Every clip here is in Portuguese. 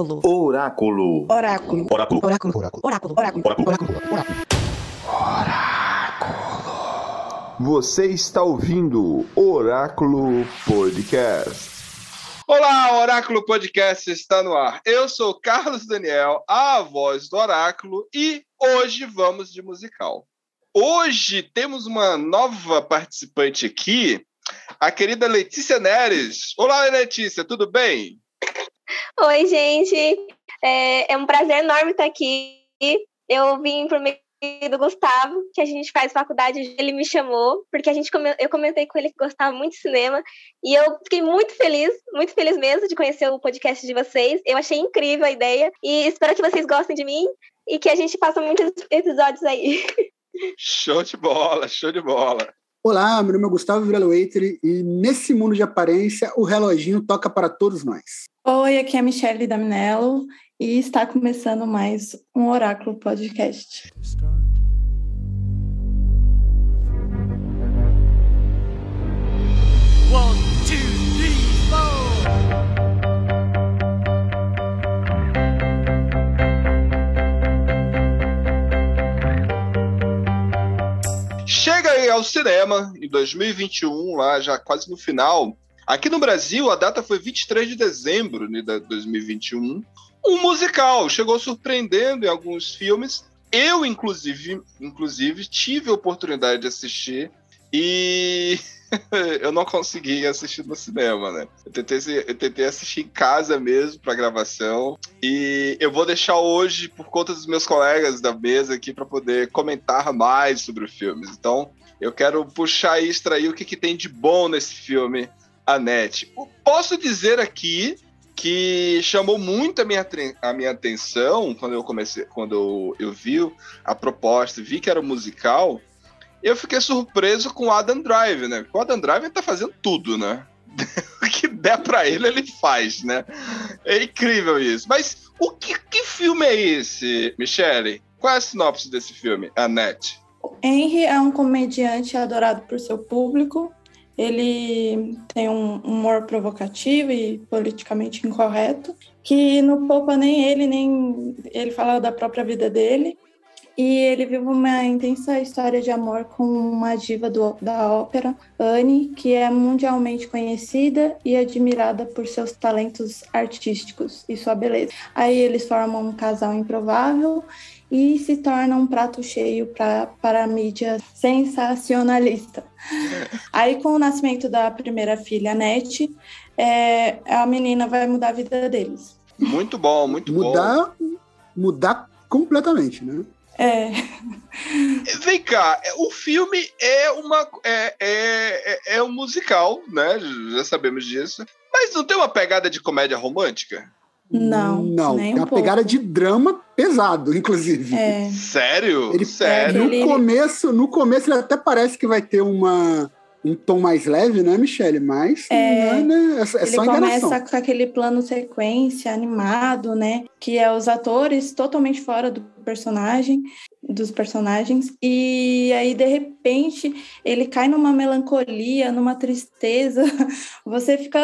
Oráculo. Oráculo. Oráculo. Oráculo. Oráculo. Oráculo. Oráculo. Oráculo. Oráculo. Você está ouvindo Oráculo Podcast. Olá, Oráculo Podcast está no ar. Eu sou Carlos Daniel, a voz do Oráculo, e hoje vamos de musical. Hoje temos uma nova participante aqui, a querida Letícia Neres. Olá, Letícia, tudo bem? Oi, gente. É, é um prazer enorme estar aqui. Eu vim por meio do Gustavo, que a gente faz faculdade, ele me chamou, porque a gente eu comentei com ele que gostava muito de cinema, e eu fiquei muito feliz, muito feliz mesmo de conhecer o podcast de vocês. Eu achei incrível a ideia e espero que vocês gostem de mim e que a gente faça muitos episódios aí. Show de bola, show de bola. Olá, meu nome é Gustavo Viraloeiter e nesse mundo de aparência o reloginho toca para todos nós. Oi, aqui é a Michelle Daminello e está começando mais um Oráculo Podcast. Chega aí ao cinema em 2021, lá já quase no final. Aqui no Brasil, a data foi 23 de dezembro de 2021. Um musical chegou surpreendendo em alguns filmes. Eu, inclusive, inclusive tive a oportunidade de assistir e eu não consegui assistir no cinema, né? Eu tentei, eu tentei assistir em casa mesmo para gravação e eu vou deixar hoje por conta dos meus colegas da mesa aqui para poder comentar mais sobre o filme. Então, eu quero puxar e extrair o que, que tem de bom nesse filme, a net. Posso dizer aqui que chamou muito a minha, a minha atenção quando eu comecei, quando eu, eu vi a proposta, vi que era um musical, eu fiquei surpreso com o Adam Driver, né? O Adam Driver tá fazendo tudo, né? o que der para ele, ele faz, né? É incrível isso. Mas o que, que filme é esse, Michele? Qual é a sinopse desse filme, Annette? Henry é um comediante adorado por seu público. Ele tem um humor provocativo e politicamente incorreto, que não poupa nem ele, nem ele fala da própria vida dele. E ele vive uma intensa história de amor com uma diva do, da ópera, Anne, que é mundialmente conhecida e admirada por seus talentos artísticos e sua beleza. Aí eles formam um casal improvável e se torna um prato cheio pra, para a mídia sensacionalista. Aí, com o nascimento da primeira filha, Nete, é, a menina vai mudar a vida deles. Muito bom, muito mudar, bom. Mudar completamente, né? É. Vem cá, o filme é uma é, é, é um musical, né? Já sabemos disso. Mas não tem uma pegada de comédia romântica? Não, não. Nem tem um uma pegada de drama pesado, inclusive. É. Sério? Ele, Sério? No começo, no começo ele até parece que vai ter uma um tom mais leve, né, Michele? Mas é, né, é, é ele só enganação. começa com aquele plano sequência animado, né? Que é os atores totalmente fora do personagem, dos personagens, e aí de repente ele cai numa melancolia, numa tristeza, você fica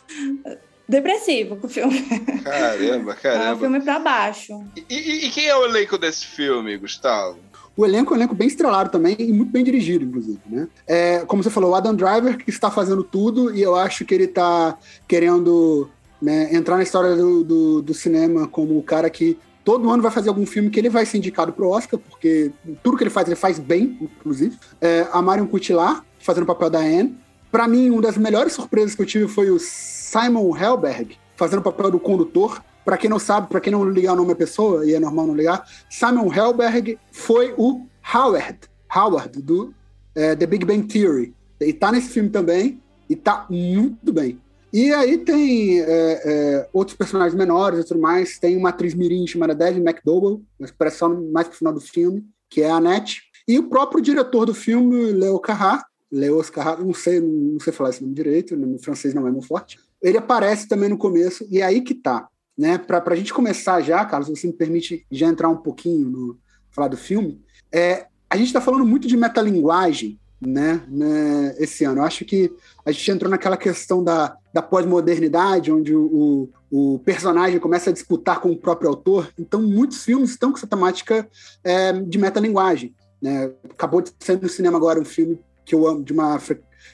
depressivo com o filme. Caramba, caramba. É um filme para baixo. E, e, e quem é o elenco desse filme, Gustavo? O elenco é um elenco bem estrelado também e muito bem dirigido, inclusive, né? É, como você falou, o Adam Driver que está fazendo tudo e eu acho que ele está querendo né, entrar na história do, do, do, cinema como o cara que todo ano vai fazer algum filme que ele vai ser indicado pro Oscar, porque tudo que ele faz, ele faz bem, inclusive. É, a Marion Cotillard fazendo o papel da Anne. Para mim, uma das melhores surpresas que eu tive foi o Simon Helberg fazendo o papel do condutor. Para quem não sabe, para quem não ligar o nome da pessoa, e é normal não ligar, Simon Helberg foi o Howard, Howard do é, The Big Bang Theory. E tá nesse filme também, e tá muito bem. E aí tem é, é, outros personagens menores e tudo mais. Tem uma atriz mirim chamada Dev McDowell, mas parece só mais pro final do filme, que é a Annette. E o próprio diretor do filme, Leo Carrat, Leos Carrat, não sei, não sei falar esse nome direito, no francês não é muito forte. Ele aparece também no começo, e é aí que tá. Né? Para a gente começar já, Carlos, se você me permite já entrar um pouquinho no falar do filme, é, a gente está falando muito de metalinguagem né, né, esse ano. Eu acho que a gente entrou naquela questão da, da pós-modernidade, onde o, o, personagem começa a disputar com o próprio autor. Então, muitos filmes estão com essa temática é, de metalinguagem. Né? Acabou de sair no cinema agora um filme que eu amo, de uma,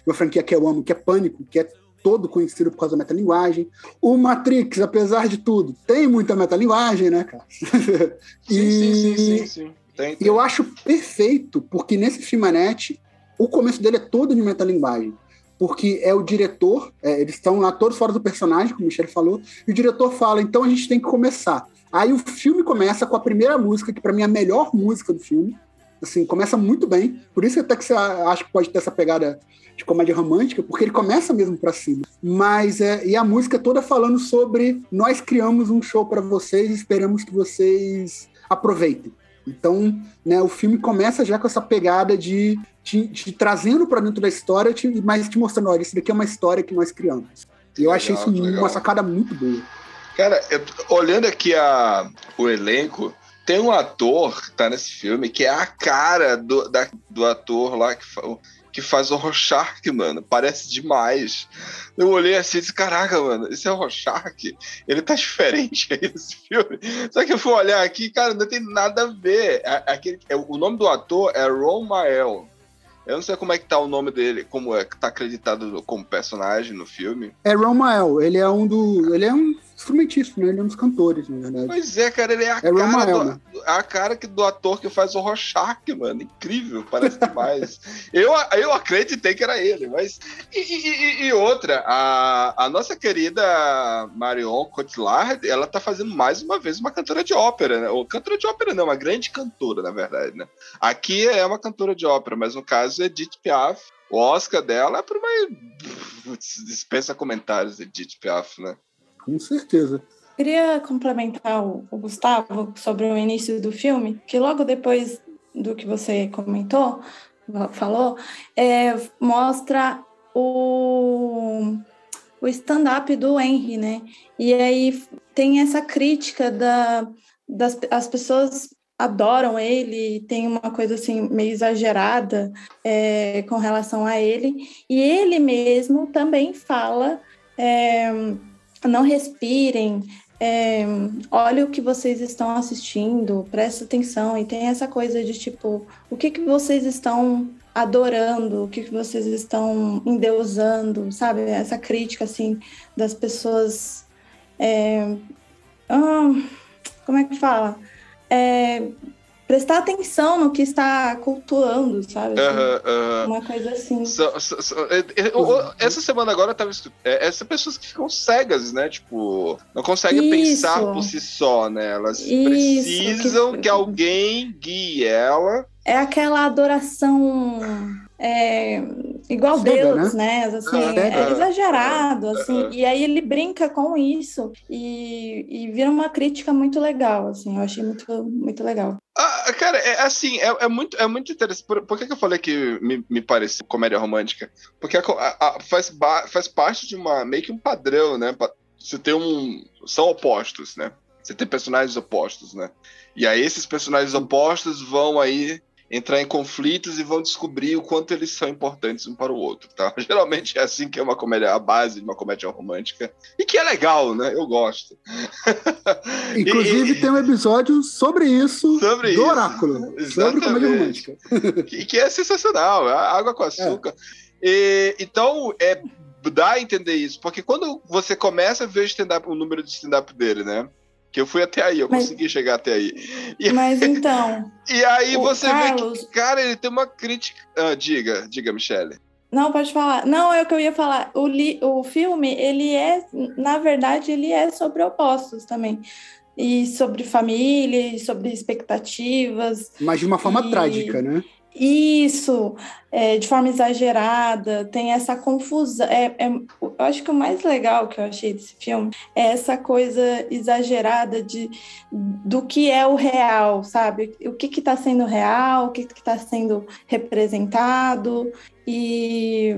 uma franquia que eu amo, que é Pânico, que é todo conhecido por causa da metalinguagem. O Matrix, apesar de tudo, tem muita metalinguagem, né, cara? e, sim, sim, sim, sim. Tem, tem. E eu acho perfeito, porque nesse filmanete, o começo dele é todo de metalinguagem. Porque é o diretor, é, eles estão lá todos fora do personagem, como o Michel falou, e o diretor fala, então a gente tem que começar. Aí o filme começa com a primeira música, que para mim é a melhor música do filme, Assim, começa muito bem. Por isso até que você acha que pode ter essa pegada de comédia romântica, porque ele começa mesmo para cima. Mas é, e a música toda falando sobre nós criamos um show para vocês, esperamos que vocês aproveitem. Então, né, o filme começa já com essa pegada de te, te trazendo para dentro da história, te, mas te mostrando, olha, isso daqui é uma história que nós criamos. E eu legal, achei isso legal. uma sacada muito boa. Cara, eu, olhando aqui a, o elenco, tem um ator que tá nesse filme que é a cara do, da, do ator lá que, que faz o Rorschach, mano. Parece demais. Eu olhei assim e disse, caraca, mano, esse é o Rorschach? Ele tá diferente aí nesse filme. Só que eu fui olhar aqui, cara, não tem nada a ver. Aquele, é, o nome do ator é Ron Mael. Eu não sei como é que tá o nome dele, como é que tá acreditado como personagem no filme. É Ron Mael, ele é um do. Ele é um instrumentista, né? Ele é um dos cantores, na verdade. Pois é, cara, ele é a, é cara, do, a cara que, do ator que faz o Rorschach, mano. Incrível, parece demais. eu, eu acreditei que era ele, mas. E, e, e, outra, a, a nossa querida Marion Cotillard, ela tá fazendo mais uma vez uma cantora de ópera, né? Ou cantora de ópera não, uma grande cantora, na verdade, né? Aqui é uma cantora de ópera, mas no caso é Edith Piaf. O Oscar dela é por uma. Dispensa comentários, Edith Piaf, né? Com certeza. Queria complementar o, o Gustavo sobre o início do filme, que logo depois do que você comentou, falou, é, mostra o, o stand-up do Henry, né? E aí tem essa crítica da, das as pessoas adoram ele, tem uma coisa assim meio exagerada é, com relação a ele, e ele mesmo também fala é, não respirem, é, o que vocês estão assistindo, presta atenção. E tem essa coisa de tipo, o que, que vocês estão adorando, o que, que vocês estão endeusando, sabe? Essa crítica, assim, das pessoas. É, hum, como é que fala? É, prestar atenção no que está cultuando, sabe? Assim, uh -huh, uh -huh. Uma coisa assim. So, so, so, essa semana agora tava é, essas pessoas que ficam cegas, né? Tipo, não conseguem Isso. pensar por si só, né? Elas Isso, precisam que... que alguém guie ela. É aquela adoração é, igual Cega, Deus, né? né? Assim, é exagerado, assim. E aí ele brinca com isso e, e vira uma crítica muito legal, assim. Eu achei muito, muito legal. Ah, cara, é assim, é, é, muito, é muito interessante. Por, por que, que eu falei que me, me parece comédia romântica? Porque a, a, a, faz, faz parte de uma meio que um padrão, né? Você tem um. São opostos, né? Você tem personagens opostos, né? E aí esses personagens opostos vão aí entrar em conflitos e vão descobrir o quanto eles são importantes um para o outro, tá? Geralmente é assim que é uma comédia, a base de uma comédia romântica. E que é legal, né? Eu gosto. Inclusive e, tem um episódio sobre isso sobre do isso. Oráculo. Exatamente. Sobre comédia romântica. que, que é sensacional. É água com açúcar. É. E, então, é, dá a entender isso. Porque quando você começa a ver o, o número de stand-up dele, né? Que eu fui até aí, eu mas, consegui chegar até aí. E, mas então. e aí você Carlos, vê que, cara, ele tem uma crítica. Ah, diga, diga, Michele. Não, pode falar. Não, é o que eu ia falar. O, li, o filme, ele é, na verdade, ele é sobre opostos também. E sobre família, e sobre expectativas. Mas de uma forma e, trágica, né? Isso, é, de forma exagerada, tem essa confusão. É, é, eu acho que o mais legal que eu achei desse filme é essa coisa exagerada de, do que é o real, sabe? O que está sendo real, o que está sendo representado, e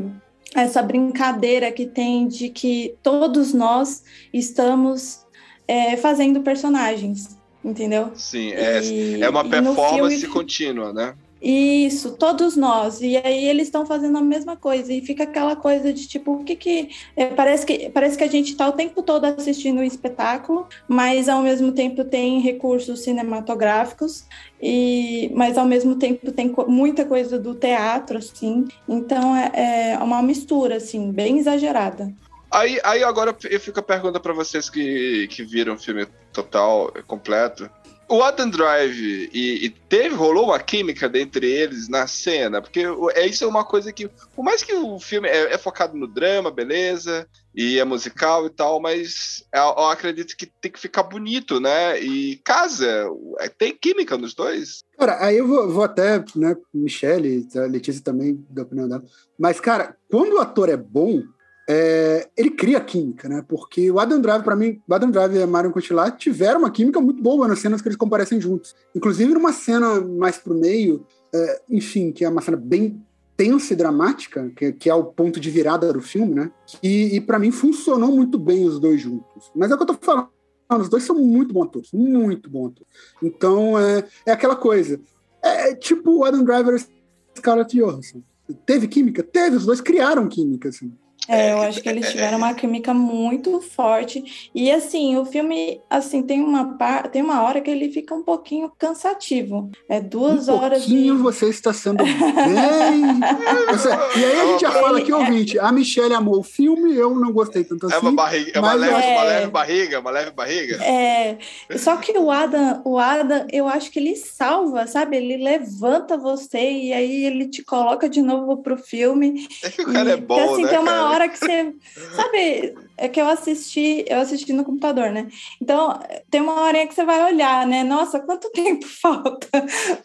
essa brincadeira que tem de que todos nós estamos é, fazendo personagens, entendeu? Sim, é, e, é uma performance filme... contínua, né? Isso, todos nós. E aí eles estão fazendo a mesma coisa. E fica aquela coisa de tipo, o que que. É, parece que parece que a gente está o tempo todo assistindo um espetáculo, mas ao mesmo tempo tem recursos cinematográficos, e mas ao mesmo tempo tem muita coisa do teatro, assim. Então é, é uma mistura, assim, bem exagerada. Aí, aí agora eu fico a pergunta para vocês que, que viram o filme total, completo o Adam Drive e, e, teve, rolou uma química dentre eles na cena, porque é isso é uma coisa que, por mais que o filme é, é focado no drama, beleza, e é musical e tal, mas eu, eu, acredito que tem que ficar bonito, né? E casa, é, tem química nos dois. Cara, aí eu vou, vou até, né, Michelle, a Letícia também, da opinião dela, mas, cara, quando o ator é bom, é, ele cria química, né? Porque o Adam Drive, para mim, o Adam Drive e a Marion Cotillard tiveram uma química muito boa nas cenas que eles comparecem juntos. Inclusive numa cena mais pro meio, é, enfim, que é uma cena bem tensa e dramática, que, que, é o ponto de virada do filme, né? E, e para mim funcionou muito bem os dois juntos. Mas é o que eu tô falando. Os dois são muito bons atores, muito bons atores. Então é, é aquela coisa. É, é tipo o Adam Driver e Scarlett Johansson. Teve química? Teve, os dois criaram química, assim. É, eu acho que eles tiveram uma química muito forte. E assim, o filme, assim, tem uma par... tem uma hora que ele fica um pouquinho cansativo. É duas um horas. Pouquinho de... você está sendo bem. você... E aí a gente já fala aqui, ouvinte. A Michelle amou o filme, eu não gostei tanto assim. É uma assim, barriga, é uma, leve, é... uma leve barriga, uma leve barriga. É. Só que o Adam, o Adam, eu acho que ele salva, sabe? Ele levanta você e aí ele te coloca de novo pro filme. É que o cara e... é bom, Porque, assim, né, tem uma cara? Hora que você. Sabe, é que eu assisti, eu assisti no computador, né? Então, tem uma hora que você vai olhar, né? Nossa, quanto tempo falta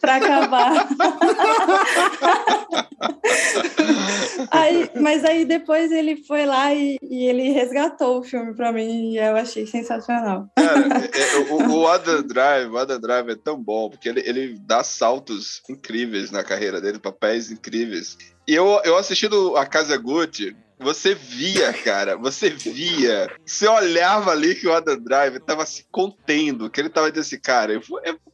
para acabar? aí, mas aí depois ele foi lá e, e ele resgatou o filme para mim e eu achei sensacional. Cara, é, é, o, o Adam Drive, o Adam Drive é tão bom, porque ele, ele dá saltos incríveis na carreira dele, papéis incríveis. E eu, eu assistindo A Casa Gucci, você via, cara, você via. Você olhava ali que o Adam Driver tava se contendo, que ele tava dizendo assim, cara, eu vou, eu vou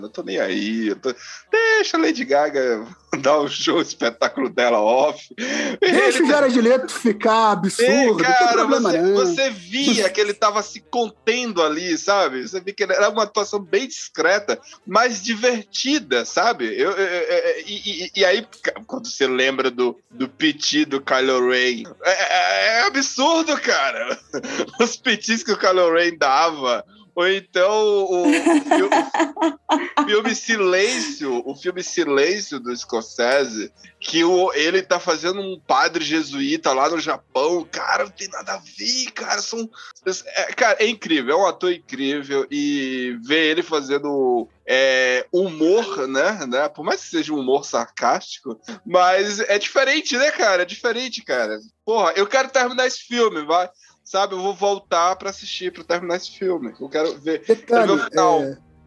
não tô nem aí. Tô... Deixa a Lady Gaga dar o show, o espetáculo dela off. Deixa ele... o Jared Leto ficar absurdo, é, cara, você, você, via que ele tava se contendo ali, sabe? Você via que era uma atuação bem discreta, mas divertida, sabe? Eu, eu, eu, e, e, e, aí, quando você lembra do, do piti do Kylo Ren, é, é, é absurdo, cara. Os pitis que o Kylo Ren dava ou então o, o, filme, Silêncio, o filme Silêncio do Scorsese, que o, ele tá fazendo um padre jesuíta lá no Japão. Cara, não tem nada a ver, cara. São, é, cara, é incrível, é um ator incrível. E ver ele fazendo é, humor, né, né? Por mais que seja um humor sarcástico, mas é diferente, né, cara? É diferente, cara. Porra, eu quero terminar esse filme, vai sabe, eu vou voltar para assistir, para terminar esse filme. Eu quero ver, detalhe, quero ver o final.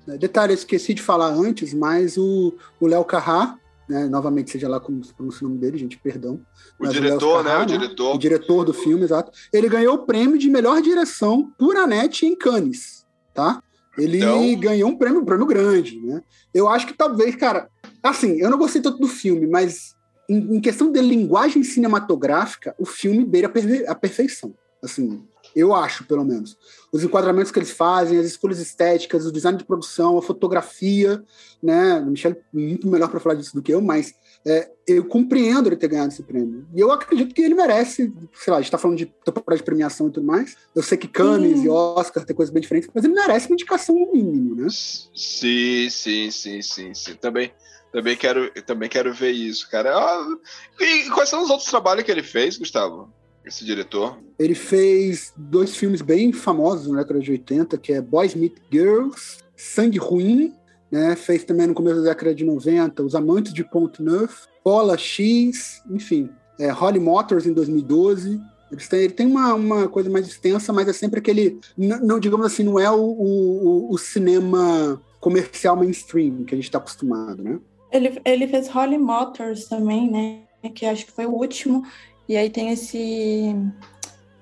É, detalhe, eu esqueci de falar antes, mas o Léo Carrá, né, novamente, seja lá como se pronuncia o nome dele, gente, perdão. O diretor, Carrá, né? O diretor. O diretor do filme, exato. Ele ganhou o prêmio de melhor direção por Anete em Cannes, tá? Ele então... ganhou um prêmio, um prêmio grande, né? Eu acho que talvez, cara, assim, eu não gostei tanto do filme, mas em, em questão de linguagem cinematográfica, o filme beira a, perfe a perfeição. Assim, eu acho, pelo menos. Os enquadramentos que eles fazem, as escolhas estéticas, o design de produção, a fotografia, né? O Michel é muito melhor para falar disso do que eu, mas é, eu compreendo ele ter ganhado esse prêmio. E eu acredito que ele merece, sei lá, a gente está falando de temporada de premiação e tudo mais. Eu sei que Cannes e Oscar tem coisas bem diferentes, mas ele merece uma indicação no mínimo, né? Sim, sim, sim, sim, sim. Também. Também quero, também quero ver isso, cara. Ah, e quais são os outros trabalhos que ele fez, Gustavo? Esse diretor? Ele fez dois filmes bem famosos na década de 80, que é Boys Meet Girls, Sangue Ruim, né? Fez também no começo da década de 90 Os Amantes de Pont Neuf, Pola X, enfim, é, Holly Motors em 2012. Eles têm, ele tem uma, uma coisa mais extensa, mas é sempre aquele. Não, digamos assim, não é o, o, o cinema comercial mainstream que a gente está acostumado, né? Ele, ele fez Holly Motors também, né? Que acho que foi o último. E aí tem esse,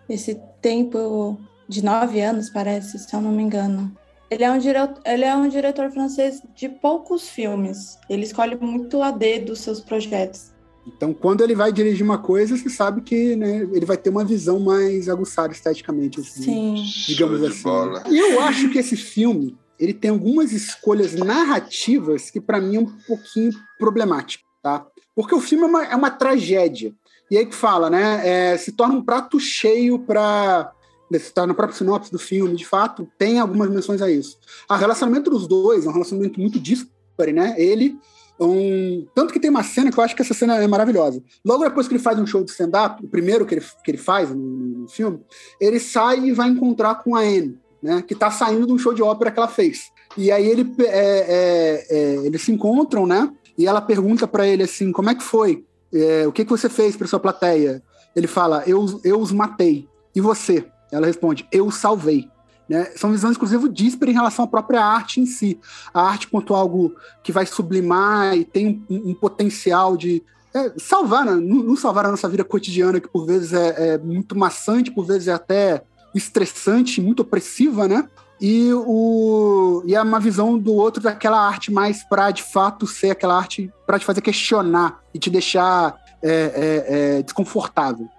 esse tempo de nove anos, parece, se eu não me engano. Ele é, um diretor, ele é um diretor francês de poucos filmes. Ele escolhe muito a dedo os seus projetos. Então, quando ele vai dirigir uma coisa, você sabe que né, ele vai ter uma visão mais aguçada esteticamente, assim, Sim. digamos Show assim. bola. E eu acho que esse filme ele tem algumas escolhas narrativas que para mim é um pouquinho problemático, tá? Porque o filme é uma, é uma tragédia. E aí que fala, né? é, se torna um prato cheio para está no próprio sinopse do filme, de fato, tem algumas menções a isso. O relacionamento dos dois é um relacionamento muito dispare, né? Ele um... Tanto que tem uma cena que eu acho que essa cena é maravilhosa. Logo depois que ele faz um show de stand-up, o primeiro que ele, que ele faz no, no filme, ele sai e vai encontrar com a Anne, né? Que tá saindo de um show de ópera que ela fez. E aí ele, é, é, é, eles se encontram, né? E ela pergunta para ele assim: como é que foi? É, o que, que você fez para sua plateia? Ele fala: eu, eu os matei. E você? Ela responde: eu os salvei. Né? São visões, inclusive, díspares em relação à própria arte em si. A arte quanto algo que vai sublimar e tem um, um potencial de é, salvar, né? não salvar a nossa vida cotidiana, que por vezes é, é muito maçante, por vezes é até estressante, muito opressiva, né? E, o, e é uma visão do outro daquela arte mais para de fato ser aquela arte para te fazer questionar e te deixar é, é, é, desconfortável.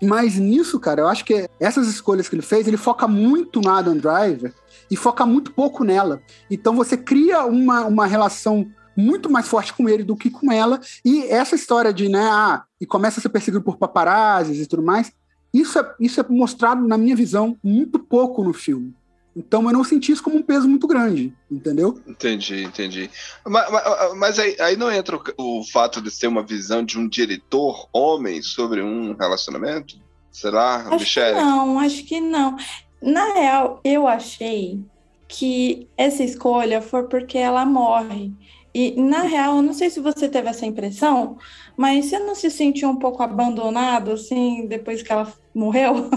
Mas nisso, cara, eu acho que essas escolhas que ele fez, ele foca muito no Adam Driver e foca muito pouco nela. Então você cria uma, uma relação muito mais forte com ele do que com ela. E essa história de, né, ah, e começa a ser perseguido por paparazzis e tudo mais, isso é, isso é mostrado, na minha visão, muito pouco no filme. Então eu não senti isso como um peso muito grande, entendeu? Entendi, entendi. Mas, mas, mas aí, aí, não entra o, o, fato de ser uma visão de um diretor homem sobre um relacionamento? Será, acho Michelle? Que não, acho que não. Na real, eu achei que essa escolha foi porque ela morre. E, na real, eu não sei se você teve essa impressão, mas você não se sentiu um pouco abandonado, assim, depois que ela morreu?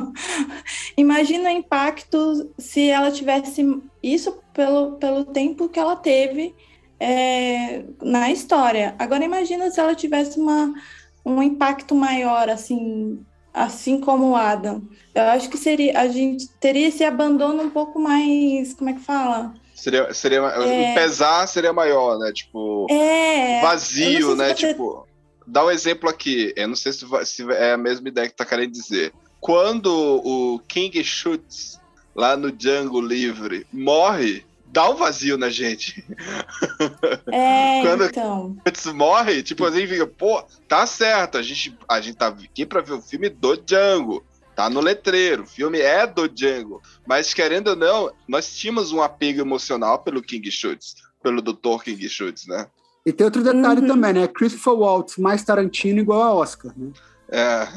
Imagina o impacto se ela tivesse isso pelo, pelo tempo que ela teve é, na história. Agora, imagina se ela tivesse uma, um impacto maior, assim, assim como o Adam. Eu acho que seria, a gente teria esse abandono um pouco mais, como é que fala? Seria, seria é... o pesar seria maior, né? Tipo, é... vazio, né? Você... Tipo, dá um exemplo aqui. Eu não sei se, se é a mesma ideia que tá querendo dizer. Quando o King Schutz, lá no Django Livre, morre, dá um vazio na gente. É, Quando então. Schutz morre, tipo, a gente fica, pô, tá certo, a gente, a gente tá aqui pra ver o filme do Django. Tá no letreiro, o filme é do Django. Mas, querendo ou não, nós tínhamos um apego emocional pelo King Schutz, pelo Dr. King Schutz, né? E tem outro detalhe uhum. também, né? Christopher Waltz mais Tarantino igual a Oscar, né? É.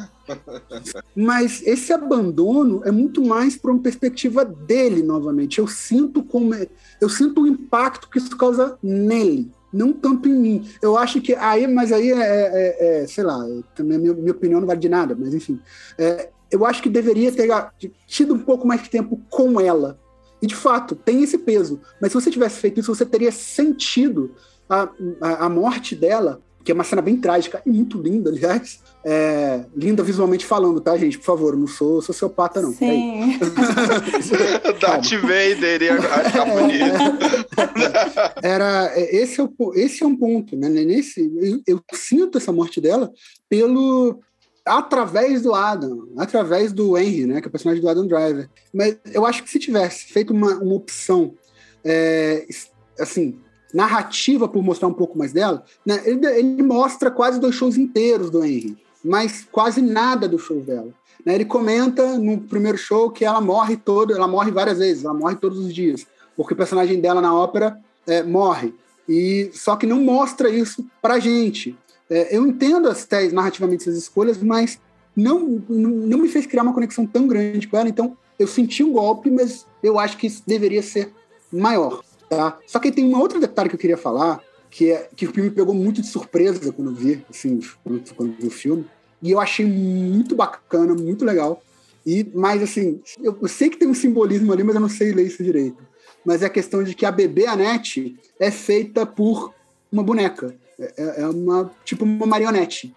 Mas esse abandono é muito mais para uma perspectiva dele, novamente. Eu sinto como é, eu sinto o impacto que isso causa nele, não tanto em mim. Eu acho que aí, mas aí é, é, é sei lá, também minha, minha, opinião não vale de nada, mas enfim, é, eu acho que deveria ter tido um pouco mais de tempo com ela. E de fato, tem esse peso. Mas se você tivesse feito isso, você teria sentido a, a, a morte dela, que é uma cena bem trágica e muito linda, aliás. É, linda visualmente falando, tá, gente? Por favor, não sou sociopata, não. Sim. Darth Vader ia achar bonito. Era, esse, é o, esse é um ponto, né? Nesse, eu, eu sinto essa morte dela pelo, através do Adam, através do Henry, né, que é o personagem do Adam Driver. Mas eu acho que se tivesse feito uma, uma opção, é, assim, narrativa por mostrar um pouco mais dela, né, ele, ele, mostra quase dois shows inteiros do Henry, mas quase nada do show dela. Né, ele comenta no primeiro show que ela morre todo, ela morre várias vezes, ela morre todos os dias, porque o personagem dela na ópera é, morre. E só que não mostra isso pra gente. É, eu entendo as tés narrativamente essas escolhas, mas não, não me fez criar uma conexão tão grande com ela. Então, eu senti um golpe, mas eu acho que isso deveria ser maior. Tá? Só que tem um outro detalhe que eu queria falar, que é que o filme pegou muito de surpresa quando vi, assim, quando, quando vi o filme. E eu achei muito bacana, muito legal. E, mas, assim, eu, eu sei que tem um simbolismo ali, mas eu não sei ler isso direito. Mas é a questão de que a bebê Anete é feita por uma boneca. É, é uma, tipo uma marionete,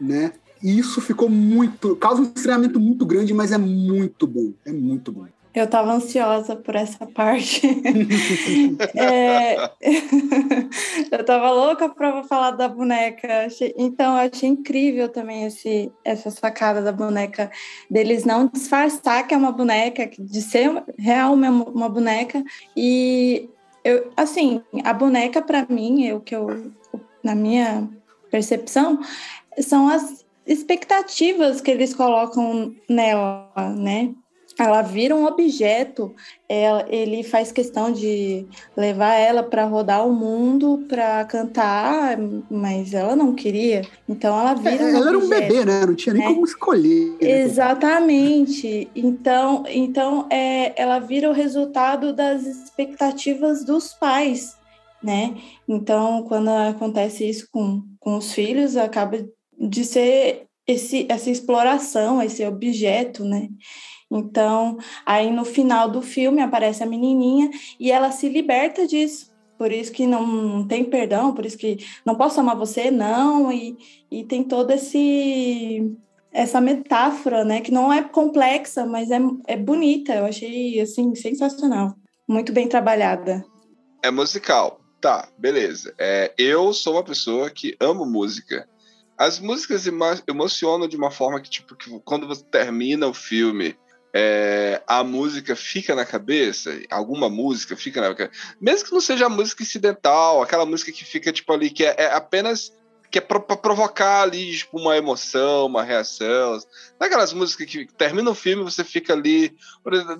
né? E isso ficou muito... Causa um estranhamento muito grande, mas é muito bom. É muito bom. Eu estava ansiosa por essa parte. é... eu estava louca para falar da boneca. Então, eu achei incrível também esse, essa sacada da boneca, deles não disfarçar que é uma boneca, de ser real uma boneca. E, eu, assim, a boneca, para mim, eu, que eu, na minha percepção, são as expectativas que eles colocam nela, né? Ela vira um objeto, ela, ele faz questão de levar ela para rodar o mundo, para cantar, mas ela não queria. Então ela vira é, um Ela objeto, era um bebê, né? Não tinha nem né? como escolher. né? Exatamente. Então, então é, ela vira o resultado das expectativas dos pais, né? Então, quando acontece isso com, com os filhos, acaba de ser esse, essa exploração, esse objeto, né? Então, aí no final do filme aparece a menininha e ela se liberta disso. Por isso que não, tem perdão, por isso que não posso amar você, não. E, e tem toda esse essa metáfora, né? Que não é complexa, mas é, é bonita. Eu achei, assim, sensacional. Muito bem trabalhada. É musical. Tá, beleza. É, eu sou uma pessoa que amo música. As músicas emo- emocionam de uma forma que, tipo, que quando você termina o filme, é, a música fica na cabeça, alguma música fica na cabeça, mesmo que não seja a música incidental, aquela música que fica, tipo, ali, que é, é apenas que é pra provocar ali, tipo, uma emoção, uma reação. Daquelas músicas que termina o filme você fica ali.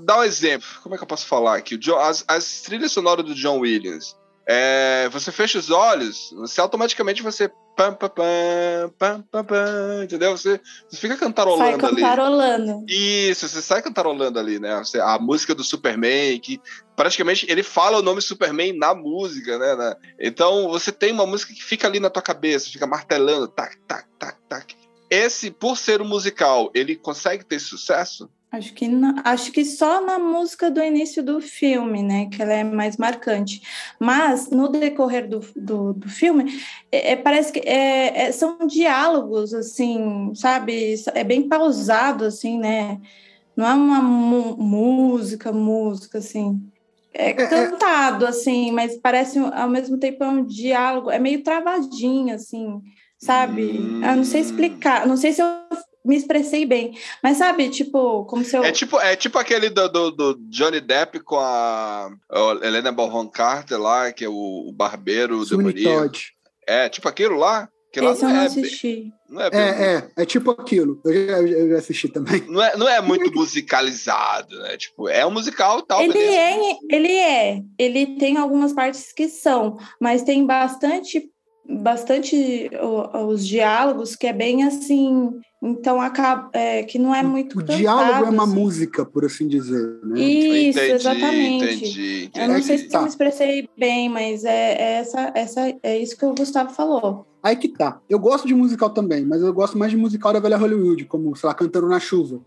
Dá um exemplo, como é que eu posso falar aqui? John- as, as trilhas sonoras do John Williams. É, você fecha os olhos, você automaticamente você. Pam, pam, pam, pam, pam, entendeu? Você, você fica Sai cantarolando ali. cantarolando. Isso, você sai cantarolando ali, né? Você- a música do Superman, que praticamente ele fala o nome Superman na música, né? né? Então você tem uma música que fica ali na tua cabeça, fica martelando, tac, tac, tac, tac. Esse, por ser um musical, ele consegue ter sucesso? Acho que, na- acho que só na música do início do filme, né? Que ela é mais marcante. Mas no decorrer do, do, do filme, é, é- parece que é- é- são diálogos, assim, sabe? É bem pausado, assim, né? Não é uma música, música, assim. É é- cantado, assim, mas parece ao mesmo tempo é um diálogo, é meio travadinho, assim, sabe? Hum. Eu não sei explicar, não sei se eu me expressei bem, mas sabe, tipo, como se eu. É tipo, é tipo aquele do, do- do Johnny Depp com a, Helena Bonham Carter lá, que é o, o barbeiro demoníaco. Todd. É tipo aquilo lá? Que lá Esse eu não, não é, assisti. não é bem- É, é, é tipo aquilo. Eu já, eu já assisti também. Não é, não é muito musicalizado, né? Tipo, é um musical e tal, Ele beleza. é, ele é. Ele tem algumas partes que são, mas tem bastante, bastante o- os diálogos que é bem assim. Então acaba é, que não é muito O cantado, diálogo é uma assim. música, por assim dizer. Né? Isso, entendi, exatamente. Entendi, Eu não É sei se tá. eu me expressei bem, mas é, é essa, essa, é isso que o Gustavo falou. Aí que tá. Eu gosto de musical também, mas eu gosto mais de musical da velha Hollywood, como, sei lá, Cantando na Chuva.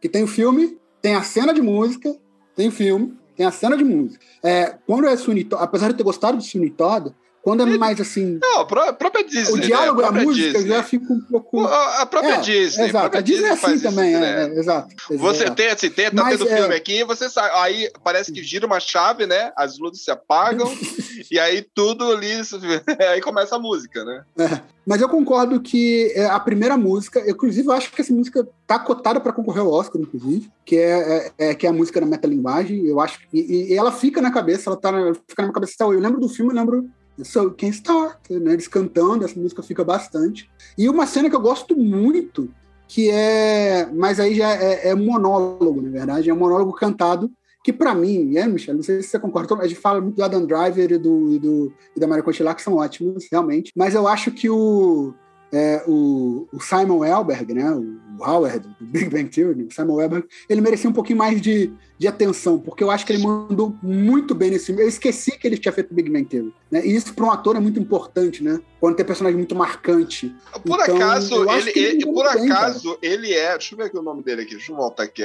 Que tem o filme, tem a cena de música, tem o filme, tem a cena de música. É, quando é Sweeney apesar de eu ter gostado de Sweeney Todd, quando é mais assim, Não, a pró- a própria Disney. o diálogo né? a própria música Disney. já fica um pouco... A a própria É, Disney. Exato, própria a Disney é assim faz isso também, direto. é, é, exato. Você exato. tem assim, tem, tá Mas, tendo é- filme aqui, você sai, aí parece que gira uma chave, né? As luzes se apagam e aí tudo ali, aí começa a música, né? É, mas eu concordo que é, a primeira música, eu, inclusive, eu acho que essa música tá cotada para concorrer ao Oscar, inclusive, que é, é- é- que é a música da metalinguagem. Eu acho que e, e ela fica na cabeça, ela tá na, fica na minha cabeça. Eu lembro do filme, eu lembro So Can Start, né? Eles cantando, essa música fica bastante. E uma cena que eu gosto muito, que é, mas aí já é, é monólogo, na verdade, é um monólogo cantado que para mim, é, Michel, não sei se você concorda, a gente fala muito do Adam Driver e, do, e, do, e da Maria Conchilá, que são ótimos, realmente, mas eu acho que o, é, o, o, Simon Elberg, né, o, Howard, do Big Bang Theory, o Simon Elberg, ele merecia um pouquinho mais de, de atenção, porque eu acho que ele mandou muito bem nesse filme. Eu esqueci que ele tinha feito Big Bang Theory. Né? E isso para um ator é muito importante, né? Quando tem personagem muito marcante. Por então, acaso, ele, ele, por acaso, bem, ele é. Deixa eu ver aqui o nome dele aqui, deixa eu voltar aqui.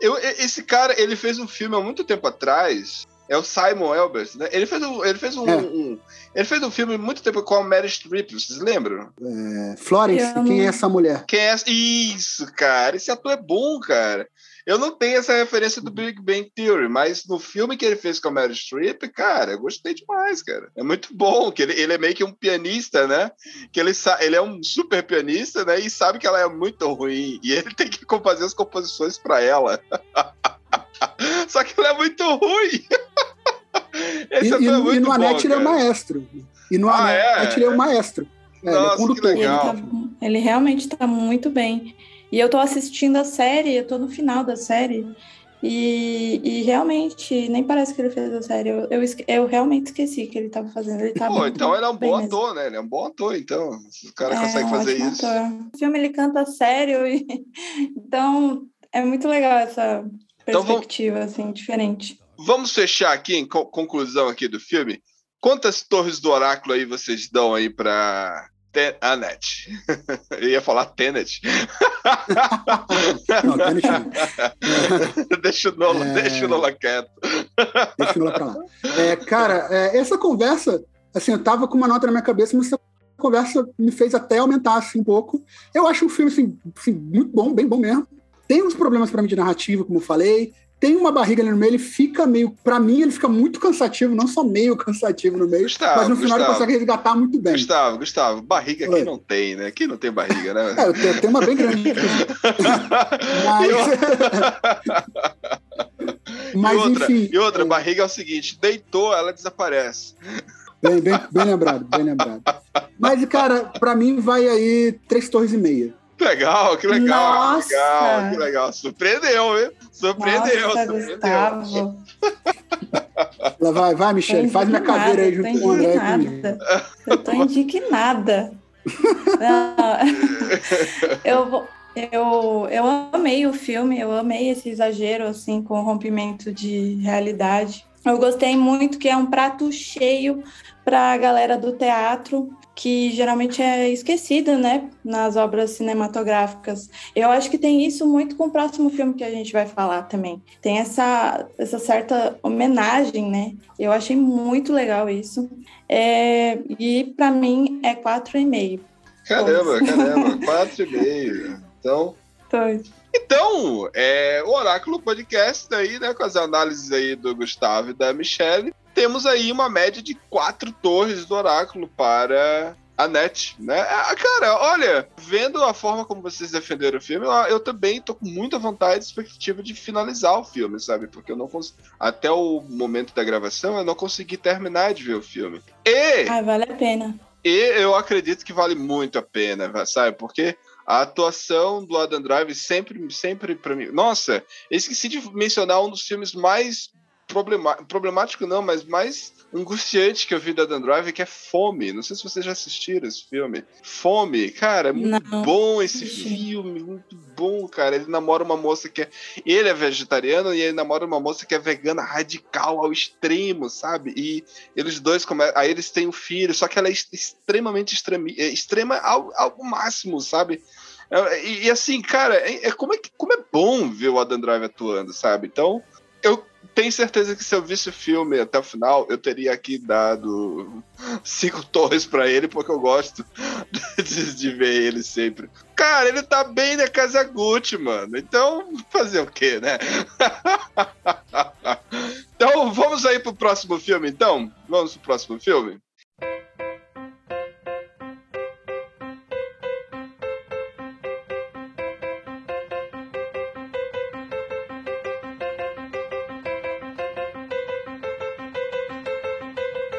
Eu, esse cara, ele fez um filme há muito tempo atrás é o Simon Elbers, né? Ele fez um, ele fez um, é. um, ele fez um filme muito tempo com a Mary Streep, vocês lembram? É, Florence, quem é essa mulher? Quem é essa? Isso, cara, esse ator é bom, cara. Eu não tenho essa referência do Big Bang Theory, mas no filme que ele fez com a Mary Streep, cara, eu gostei demais, cara. É muito bom, que ele, ele é meio que um pianista, né? Que ele, ele é um super pianista, né? E sabe que ela é muito ruim. E ele tem que fazer as composições para ela. Só que ela é muito ruim. Esse e, e, é muito e no Anete ele é o maestro. E no ah, Anete é? ele é o maestro. É, Nossa, ele é que legal. Ele, tá, ele realmente está muito bem. E eu tô assistindo a série, eu tô no final da série. E, e, realmente, nem parece que ele fez a série. Eu, eu, eu realmente esqueci que ele estava fazendo. Ele tá Pô, então ele é um bom mesmo. ator, né? Ele é um bom ator, então. O cara é, consegue fazer isso. Ator. O filme ele canta sério. E... Então, é muito legal essa perspectiva, então, vamos... assim, diferente. Vamos fechar aqui em conclusão aqui do filme. Quantas torres do oráculo aí vocês dão aí para Tenet. Eu ia falar Tenet. não, Tenet não. deixa, o Nola, é... deixa o Nola quieto. Deixa o Nola pra lá. É, cara, é, essa conversa, assim, eu tava com uma nota na minha cabeça, mas essa conversa me fez até aumentar assim, um pouco. Eu acho um filme assim, assim muito bom, bem bom mesmo. Tem uns problemas para mim de narrativa, como eu falei tem uma barriga ali no meio, ele fica meio. Para mim, ele fica muito cansativo, não só meio cansativo no meio, Gustavo, mas no final Gustavo, ele consegue resgatar muito bem. Gustavo, Gustavo, barriga aqui não tem, né? Aqui não tem barriga, né? é, eu tenho, eu tenho uma bem grande. mas. mas, e outra, enfim. E outra, é... barriga é o seguinte: deitou, ela desaparece. Bem, bem, bem lembrado, bem lembrado. Mas, cara, para mim vai aí três torres e meia. Legal, que legal, Nossa. legal, que legal. Surpreendeu, viu? Surpreendeu. Nossa, surpreendeu. Vai, vai, Michelle, faz minha cadeira aí junto com o André. Eu tô indignada. eu, eu, eu amei o filme, eu amei esse exagero, assim, com o rompimento de realidade. Eu gostei muito que é um prato cheio para a galera do teatro que geralmente é esquecida, né, nas obras cinematográficas. Eu acho que tem isso muito com o próximo filme que a gente vai falar também. Tem essa, essa certa homenagem, né? Eu achei muito legal isso. É, e para mim é quatro e meio. Caramba, caramba, quatro e meio. Então. Então, é, o Oráculo Podcast aí, né, com as análises aí do Gustavo e da Michelle temos aí uma média de quatro torres do oráculo para a net, né? Ah, cara, olha, vendo a forma como vocês defenderam o filme, eu também tô com muita vontade e expectativa de finalizar o filme, sabe? Porque eu não consegui. Até o momento da gravação, eu não consegui terminar de ver o filme. E. Ah, vale a pena. E eu acredito que vale muito a pena, sabe? Porque a atuação do Adam Drive sempre, sempre para mim. Nossa, esqueci de mencionar um dos filmes mais problemático não, mas mais angustiante que eu vi da Dan Drive, que é Fome. Não sei se vocês já assistiram esse filme. Fome, cara, é muito não. bom esse filme, muito bom, cara. Ele namora uma moça que é. Ele é vegetariano e ele namora uma moça que é vegana radical ao extremo, sabe? E eles dois começam. Aí eles têm um filho, só que ela é extremamente extremi... É extrema ao, ao máximo, sabe? É, e, e, assim, cara, é, é, como, é, como é bom ver o Adam Drive atuando, sabe? Então, eu tenho certeza que se eu visse o filme até o final, eu teria aqui dado cinco torres para ele, porque eu gosto de, de, ver ele sempre. Cara, ele tá bem na Casa Gucci, mano. Então, fazer o quê, né? então, vamos aí pro próximo filme, então? Vamos pro próximo filme?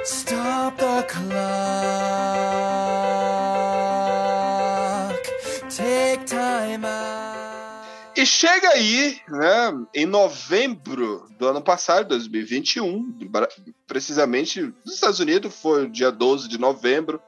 Stop the clock. Take time out. E chega aí, né, em novembro do ano passado, 2021, precisamente nos Estados Unidos, foi dia 12 de novembro,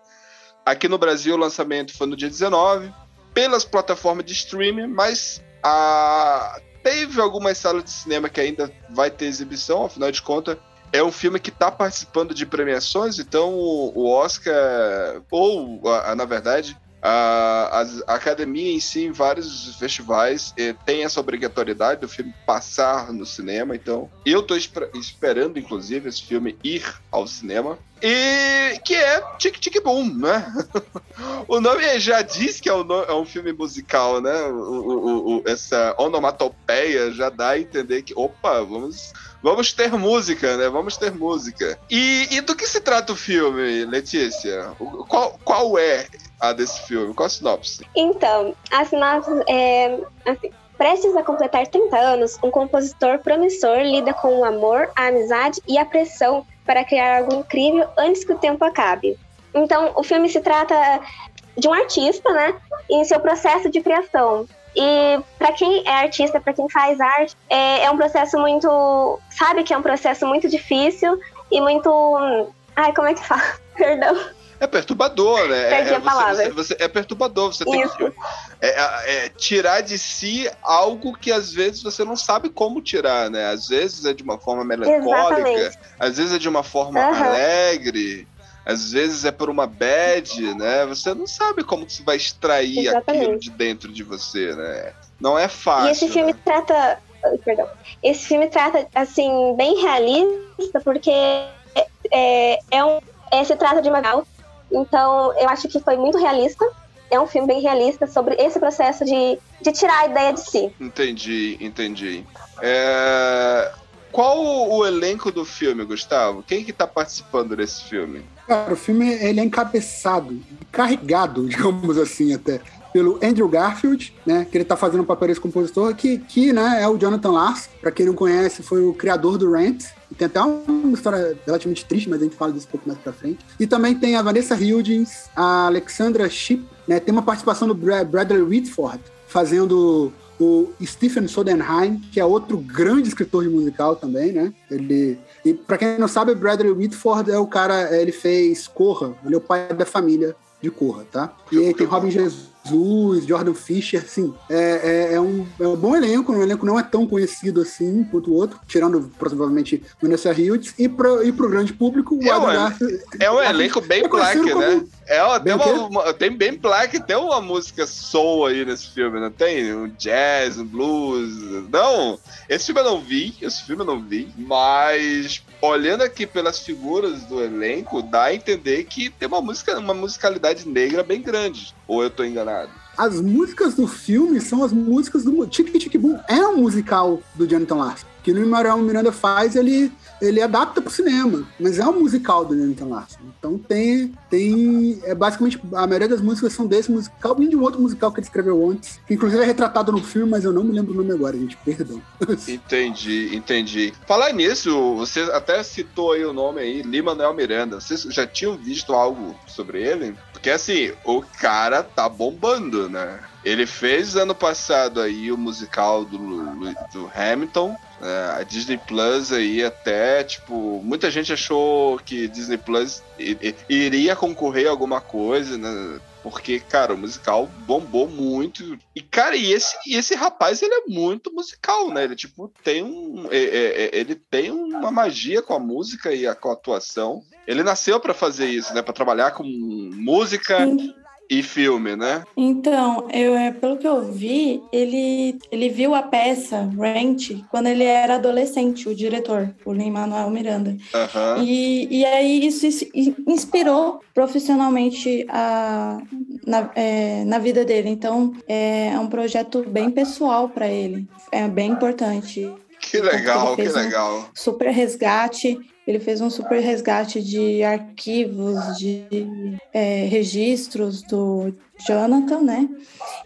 Aqui no Brasil o lançamento foi no dia 19, pelas plataformas de streaming, mas a... teve algumas salas de cinema que ainda vai ter exibição, afinal de contas, é um filme que está participando de premiações, então o Oscar, ou na verdade, a, a, academia em si, em vários festivais, tem essa obrigatoriedade do filme passar no cinema. Então, eu estou esper esperando, inclusive, esse filme ir ao cinema. E que é Tic Tic Boom, né? o nome já diz que é um, é um filme musical, né? O, o, o, essa onomatopeia já dá a entender que, opa, vamos Vamos ter música, né? Vamos ter música. E, e do que se trata o filme, Letícia? Qual, qual é a desse filme? Qual a sinopse? Então, a sinopse é assim. Prestes a completar 30 anos, um compositor promissor lida com o amor, a amizade e a pressão para criar algo incrível antes que o tempo acabe. Então, o filme se trata de um artista, né, em seu processo de criação. E para quem é artista, para quem faz arte, é, é, um processo muito. Sabe que é um processo muito difícil e muito. Ai, como é que fala? Perdão. É perturbador, né? Perdi é, a palavra. Você, você, é perturbador. Você tem Isso. que é, é, é, tirar de si algo que às vezes você não sabe como tirar, né? Às vezes é de uma forma melancólica, Exatamente. às vezes é de uma forma Aham. alegre, às vezes é por uma bad, né? Você não sabe como você vai extrair Exatamente. aquilo de dentro de você, né? Não é E fácil. esse filme né? trata. ai, Perdão. Esse filme trata, assim, bem realista, porque é, é um, é, se trata de uma. Então, eu acho que foi muito realista. É um filme bem realista sobre esse processo de, de tirar a ideia de si. Entendi, entendi. É, Qual o elenco do filme, Gustavo? Quem que tá participando desse filme? Cara, o filme ele é encabeçado, carregado, digamos assim, até, pelo Andrew Garfield, né? Que ele tá fazendo o papel desse compositor, que, que né, é o Jonathan Lars. Pra quem não conhece, foi o criador do Rent. Tem até uma história relativamente triste, mas a gente fala disso um pouco mais pra frente. E também tem a Vanessa Hudgens, a Alexandra Shipp, né? Tem uma participação do Bra- Bradley Whitford, fazendo o Stephen Sondheim, que é outro grande escritor de musical também, né? Ele e para quem não sabe, Bradley Whitford é o cara, ele fez Corra, ele é o pai da família de Corra, tá? E aí tem Robin Jesus, Jordan Fisher, assim, é, é, é um, é um bom elenco, um elenco não é tão conhecido assim quanto o outro, tirando provavelmente Vanessa Hudgens, e pro, e pro grande público, o É um Adam Garfield- É um elenco bem É black, como- né? É, tem, uma, uma- tem bem black, tem uma música soul aí nesse filme, não tem? Um jazz, um blues. Não, esse filme eu não vi, esse filme eu não vi, mas olhando aqui pelas figuras do elenco, dá a entender que tem uma música, uma musicalidade negra bem grande. Ou eu tô enganado? As músicas do filme são as músicas do Tic Tic Boom. É um musical do Jonathan Larson. Que o Manuel Miranda faz, ele, ele adapta pro cinema. Mas é um musical do Jonathan Larson. Então tem. tem é basicamente, a maioria das músicas são desse musical e de um outro musical que ele escreveu antes. Que inclusive é retratado no filme, mas eu não me lembro o nome agora, gente. Perdão. Entendi, entendi. Falar nisso, você até citou aí o nome aí, Lin-Manuel Miranda. Vocês já tinham visto algo sobre ele? Porque assim, o cara tá bombando, né? Ele fez ano passado aí o musical do, do Hamilton. Né? a Disney Plus aí até, tipo, muita gente achou que Disney Plus iria concorrer a alguma coisa, né? Porque, cara, o musical bombou muito. E, cara, e esse, e esse rapaz, ele é muito musical, né? Ele, tipo, tem um. é- é- é- ele tem uma magia com a música e a, com a atuação. Ele nasceu pra fazer isso, né? Pra trabalhar com música e filme, né? Então, eu, é, pelo que eu vi, ele, ele viu a peça Rent quando ele era adolescente, o diretor, o Lin-Manuel Miranda. Aham. E, e aí isso is- inspirou profissionalmente a, na, é, na vida dele. Então, é um projeto bem pessoal para ele. É bem importante. Que legal, que fez um- legal. super resgate. Ele fez um super resgate de arquivos, de é, registros do Jonathan, né?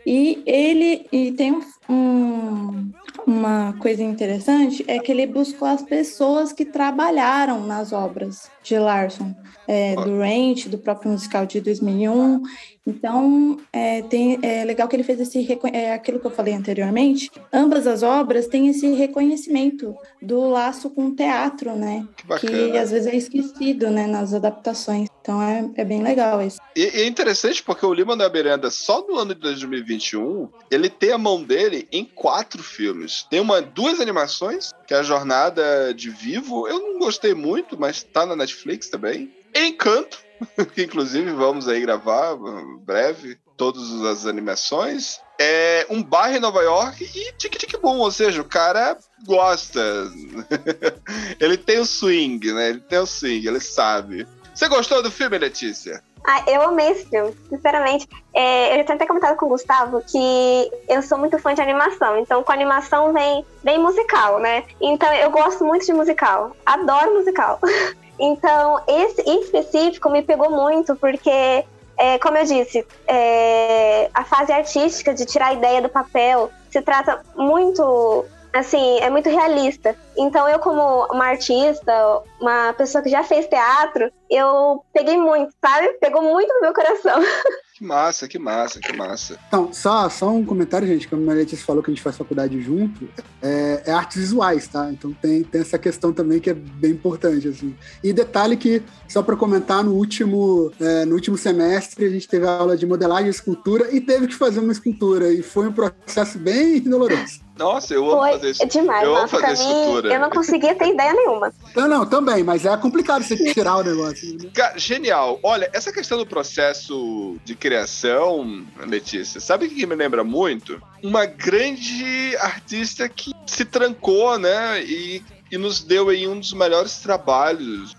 E ele e tem um- uma coisa interessante é que ele buscou as pessoas que trabalharam nas obras de Larson, é, do Ranch, do próprio musical de 2001. Então, é, tem, é legal que ele fez esse é aquilo que eu falei anteriormente. Ambas as obras têm esse reconhecimento do laço com o teatro, né? Que, que às vezes é esquecido, né, nas adaptações. Então é, é bem legal isso. E, e é interessante porque o Lima da Miranda, só no ano de 2021, ele tem a mão dele em quatro filmes. Tem uma, duas animações, que é a Jornada de Vivo. Eu não gostei muito, mas tá na Netflix também. Encanto, que inclusive vamos aí gravar breve todas as animações. É um bairro em Nova York e tic tic boom, ou seja, o cara gosta. ele tem o swing, né? Ele tem o swing, ele sabe. Você gostou do filme, Letícia? Ah, eu amei esse filme, sinceramente. É, eu já tinha até comentado com o Gustavo que eu sou muito fã de animação. Então, com animação vem, vem musical, né? Então, eu gosto muito de musical. Adoro musical. então, esse em específico me pegou muito, porque, é, como eu disse, é, a fase artística de tirar a ideia do papel se trata muito assim, é muito realista. Então eu como uma artista, uma pessoa que já fez teatro, eu peguei muito, sabe? Pegou muito no meu coração. Que massa, que massa, que massa. Então, só, só um comentário, gente, como a Letícia falou que a gente faz faculdade junto, é, é, artes visuais, tá? Então tem, tem essa questão também que é bem importante, assim. E detalhe que, só para comentar, no último, é, no último semestre a gente teve aula de modelagem e escultura e teve que fazer uma escultura, e foi um processo bem doloroso. Nossa, eu amo Foi fazer isso. É demais, eu amo fazer pra. Mim, eu não conseguia ter ideia nenhuma. Não, não, também, mas é complicado você tirar o negócio. Né? Genial. Olha, essa questão do processo de criação, Letícia, sabe o que me lembra muito? Uma grande artista que se trancou, né? E e nos deu aí um dos melhores trabalhos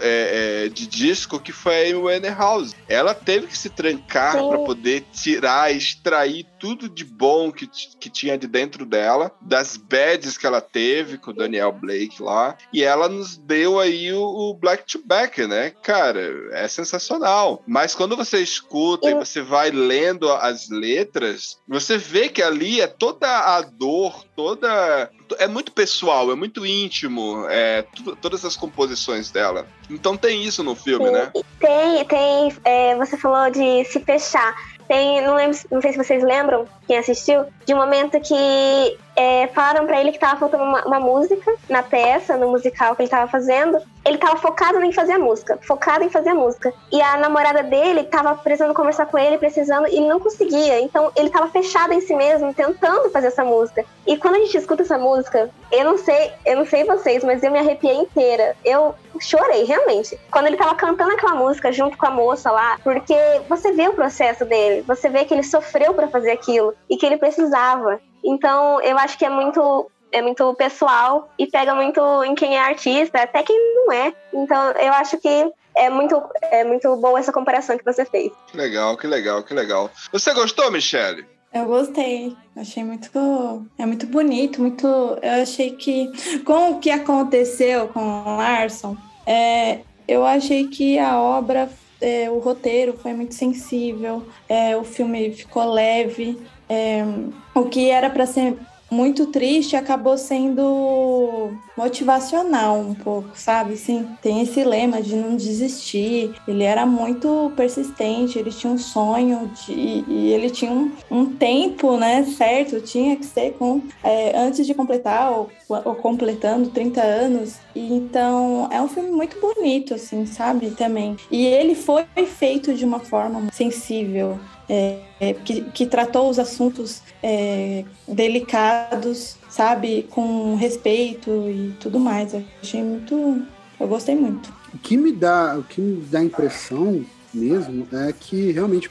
é, é, de disco que foi a Amy Winehouse. Ela teve que se trancar para poder tirar, extrair tudo de bom que, que tinha de dentro dela, das bads que ela teve com o Daniel Blake lá, e ela nos deu aí o, o Black to Back, né? Cara, é sensacional. Mas quando você escuta e você vai lendo as letras, você vê que ali é toda a dor, toda é muito pessoal, é muito íntimo, é, todas as composições dela. Então tem isso no filme, Sim, né? Tem, tem. É, você falou de se fechar. Tem, não lembro, não sei se vocês lembram, quem assistiu, de um momento que é, falaram para ele que tava faltando uma, uma, música na peça, no musical que ele tava fazendo. Ele tava focado em fazer a música, focado em fazer a música. E a namorada dele tava precisando conversar com ele, precisando, e não conseguia. Então ele tava fechado em si mesmo, tentando fazer essa música. E quando a gente escuta essa música, eu não sei, eu não sei vocês, mas eu me arrepiei inteira. Eu chorei, realmente. Quando ele tava cantando aquela música junto com a moça lá, porque você vê o processo dele, você vê que ele sofreu para fazer aquilo e que ele precisava. Então, eu acho que é muito é muito pessoal e pega muito em quem é artista, até quem não é. Então, eu acho que é muito, é muito boa essa comparação que você fez. Que legal, que legal, que legal. Você gostou, Michelle? Eu gostei, achei muito, é muito bonito, muito. Eu achei que com o que aconteceu com o Larson, é, eu achei que a obra, é, o roteiro foi muito sensível, é, o filme ficou leve, é, o que era para ser muito triste acabou sendo motivacional um pouco, sabe? Sim, tem esse lema de não desistir. Ele era muito persistente, ele tinha um sonho de, e ele tinha um, um tempo, né? Certo, tinha que ser com é, antes de completar ou, ou, completando 30 anos. E, então é um filme muito bonito, assim, sabe? Também. E ele foi feito de uma forma sensível é, que, que, tratou os assuntos é, delicados, sabe, com respeito e tudo mais. Eu achei muito. Eu gostei muito. O que me dá, o que me dá impressão mesmo é que realmente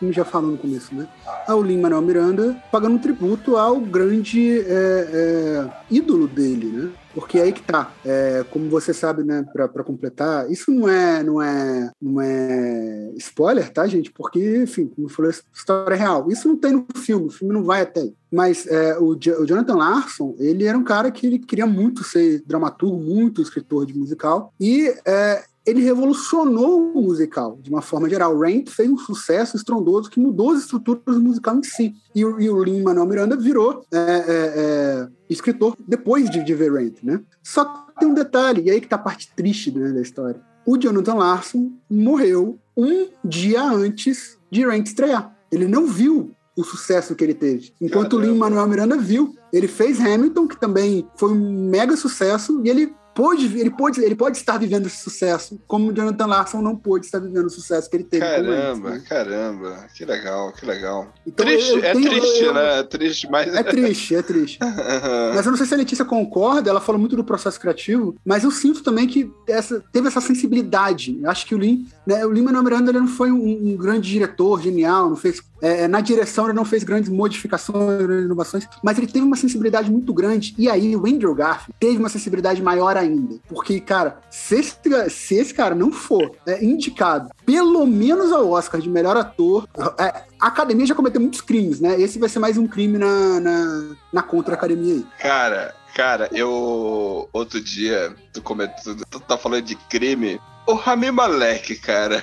como já falou no começo, né? Ao Lin-Manuel Miranda pagando tributo ao grande é, é, ídolo dele, né? Porque aí que tá, é, como você sabe, né, para completar, isso não é, não é, não é spoiler, tá, gente? Porque, enfim, como eu falei, história é real. Isso não tem no filme, o filme não vai até aí. Mas é, o, o, Jonathan Larson, ele era um cara que ele queria muito ser dramaturgo, muito escritor de musical, e é, ele revolucionou o musical de uma forma geral. Rent fez um sucesso estrondoso que mudou as estruturas do musical em si. E, e o Lin-Manuel Miranda virou é, é, é, escritor depois de, de ver Rent, né? Só que tem um detalhe, e aí que tá a parte triste né, da história. o Jonathan Larson morreu um dia antes de Rent estrear. Ele não viu o sucesso que ele teve. Enquanto o Lin-Manuel Miranda viu. Ele fez Hamilton, que também foi um mega sucesso, e ele pôde, ele pode, ele pode estar vivendo esse sucesso, como o Jonathan Larson não pôde estar vivendo o sucesso que ele teve. Caramba, né? caramba, que legal, que legal. Então, triste, eu é tenho- triste, eu- né? É triste, mas. É triste, é triste. Mas eu não sei se a Letícia concorda, ela fala muito do processo criativo, mas eu sinto também que essa, teve essa sensibilidade. Eu acho que o Lin, né, o Manuel Miranda ele não foi um, um grande diretor genial, não fez é, na direção ele não fez grandes modificações, inovações, mas ele teve uma sensibilidade muito grande. E aí o Andrew Garfield teve uma sensibilidade maior ainda, porque cara, se esse, se esse cara não for é, indicado pelo menos ao Oscar de melhor ator, é, a academia já cometeu muitos crimes, né? Esse vai ser mais um crime na, na, na contra academia aí. Cara, cara, eu. Outro dia, tu, come, tu, tu tá falando de crime. O Rami Malek, cara.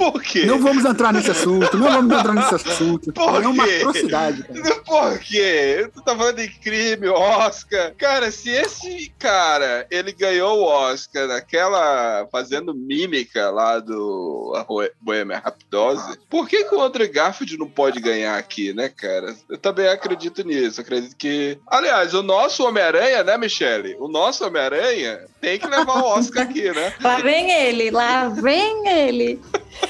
Por quê? Não vamos entrar nesse assunto, não vamos entrar nesse assunto. Por é uma quê? atrocidade, cara. Por quê? Tu tá falando de crime, Oscar. Cara, se esse cara, ele ganhou o Oscar naquela. fazendo mímica lá do Bohemian Rhapsody, por que, que o Andrew Garfield não pode ganhar aqui, né, cara? Eu também acredito nisso. Acredito que. Aliás, o nosso Homem-Aranha, né, Michele? O nosso Homem-Aranha tem que levar o Oscar aqui, né? Lá vem ele, lá vem ele.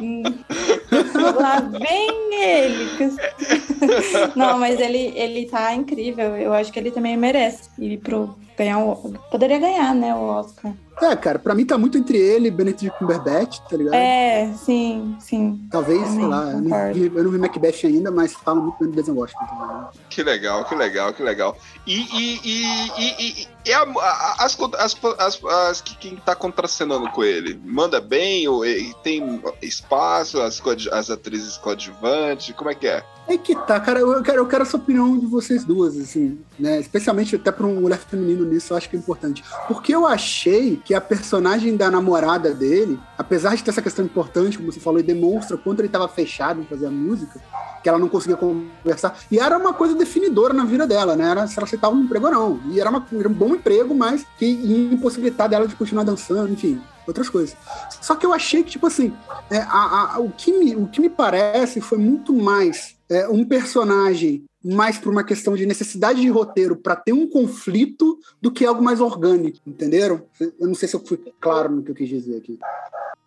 Lá vem ele. Não, mas ele, ele tá incrível. Eu acho que ele também merece ir pro ganhar o. Poderia ganhar, né, o Oscar. É, cara, pra mim tá muito entre ele e Benedict Cumberbatch, tá ligado? É, sim, sim. Talvez, sei lá, eu não, vi, eu não vi Macbeth ainda, mas fala muito bem do Denzel Washington também. né? Que legal, que legal, que legal. E, e, e, e, e- e a- a- as, as, as, as que quem tá contracenando com ele? Manda bem? Ou e- tem espaço? As, as atrizes coadjuvantes? Como é que é? É que tá, cara, eu quero, eu quero essa opinião de vocês duas, assim, né? Especialmente até pra um olhar feminino nisso, eu acho que é importante. Porque eu achei que a personagem da namorada dele, apesar de ter essa questão importante, como você falou, e demonstra quanto ele tava fechado em fazer a música, que ela não conseguia conversar, e era uma coisa definidora na vida dela, né? Era se ela aceitava um emprego ou não. E era, uma, era um bom emprego, mas que ia impossibilitar dela de continuar dançando, enfim, outras coisas. Só que eu achei que, tipo assim, é, a- a- o, que me, o que me parece foi muito mais é, um personagem mais por uma questão de necessidade de roteiro para ter um conflito do que algo mais orgânico, entenderam? Eu não sei se eu fui claro no que eu quis dizer aqui.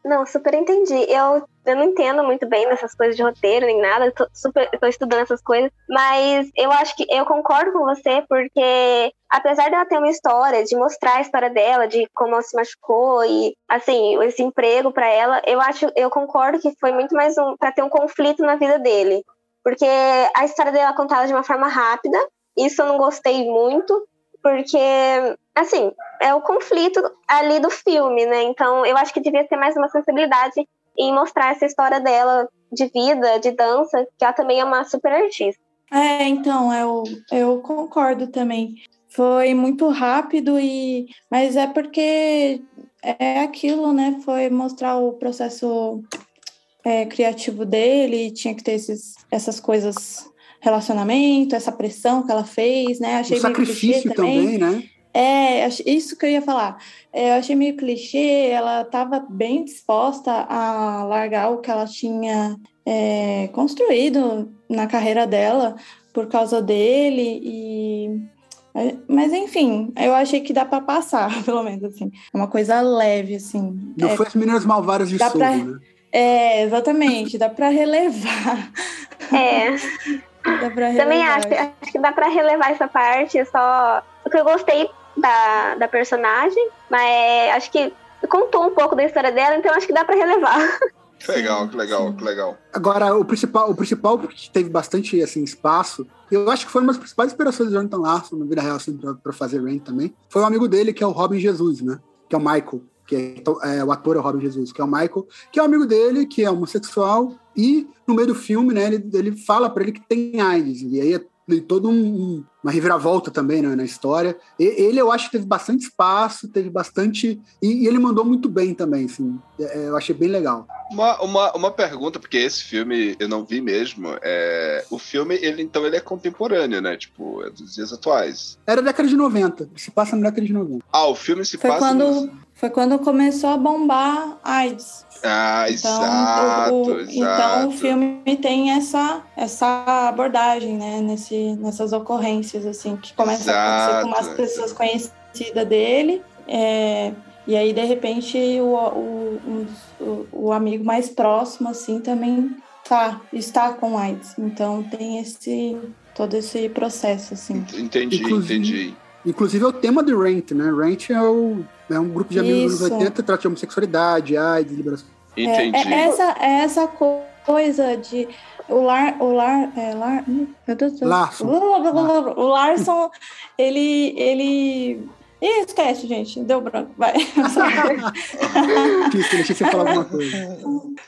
Não, super entendi. Eu, eu não entendo muito bem dessas coisas de roteiro nem nada, tô, super, tô estudando essas coisas, mas eu acho que eu concordo com você, porque apesar dela ter uma história, de mostrar a história dela, de como ela se machucou e, assim, esse emprego pra ela, eu acho, eu concordo que foi muito mais um, pra ter um conflito na vida dele. Porque a história dela é contada de uma forma rápida, isso eu não gostei muito, porque, assim, é o conflito ali do filme, né? Então eu acho que devia ter mais uma sensibilidade em mostrar essa história dela de vida, de dança, que ela também é uma super artista. É, então, eu, eu concordo também. Foi muito rápido e mas é porque é aquilo, né? Foi mostrar o processo é, criativo dele, tinha que ter esses, essas coisas, relacionamento, essa pressão que ela fez, né? Achei o meio clichê sacrifício também, né? É, isso que eu ia falar. É, eu achei meio clichê, ela estava bem disposta a largar o que ela tinha é, construído na carreira dela por causa dele e é, mas enfim, eu achei que dá para passar, pelo menos assim. É uma coisa leve assim. Não É, foi as meninas malvadas de dá pra- né? É, exatamente, dá para relevar. É, Dá pra também relevar. acho, acho que dá pra relevar essa parte, só o que eu gostei da, da personagem, mas acho que contou um pouco da história dela, então acho que dá pra relevar. Que legal, que legal, que legal. Agora, o principal, o principal que teve bastante assim, espaço, eu acho que foi uma das principais inspirações do Jonathan Larson na vida real assim, pra, pra fazer Rain também, foi um amigo dele, que é o Robin Jesus, né? Que é o Michael, que é, é, o ator é o Robin Jesus, que é o Michael, que é um amigo dele, que é homossexual, e no meio do filme, né, ele, ele fala pra ele que tem AIDS, e aí tem todo um, uma reviravolta também né, na história. E, ele, eu acho que teve bastante espaço, teve bastante. E, e ele mandou muito bem também, assim. É, eu achei bem legal. Uma, uma, uma pergunta, porque esse filme eu não vi mesmo. É, o filme, ele então, ele é contemporâneo, né? Tipo, é dos dias atuais. Era década de 90. Se passa na década de 90. Ah, o filme se Foi passa. quando, nos- foi quando começou a bombar AIDS. Ah, Então, exato, o, o- exato. então o filme tem essa, essa abordagem, né? Nesse, nessas ocorrências, assim, que começa a acontecer com umas Exato. pessoas conhecidas dele. é, e aí, de repente, o, o, o, o amigo mais próximo, assim, também tá, está com AIDS. Então tem esse todo esse processo, assim. Entendi, Inclusive- entendi. Inclusive é o tema de Rent, né? Rent é, o, é um grupo de amigos dos Isso. anos 80 que trata de homossexualidade, AIDS, liberação. É, Entendi. é essa, é essa coisa de. O Lar. O Lar. É, Lar hum, meu Deus do céu. Larson. O Larson, ele. ele... Ih, esquece, gente. Deu branco. Vai. Deixei você falar alguma coisa.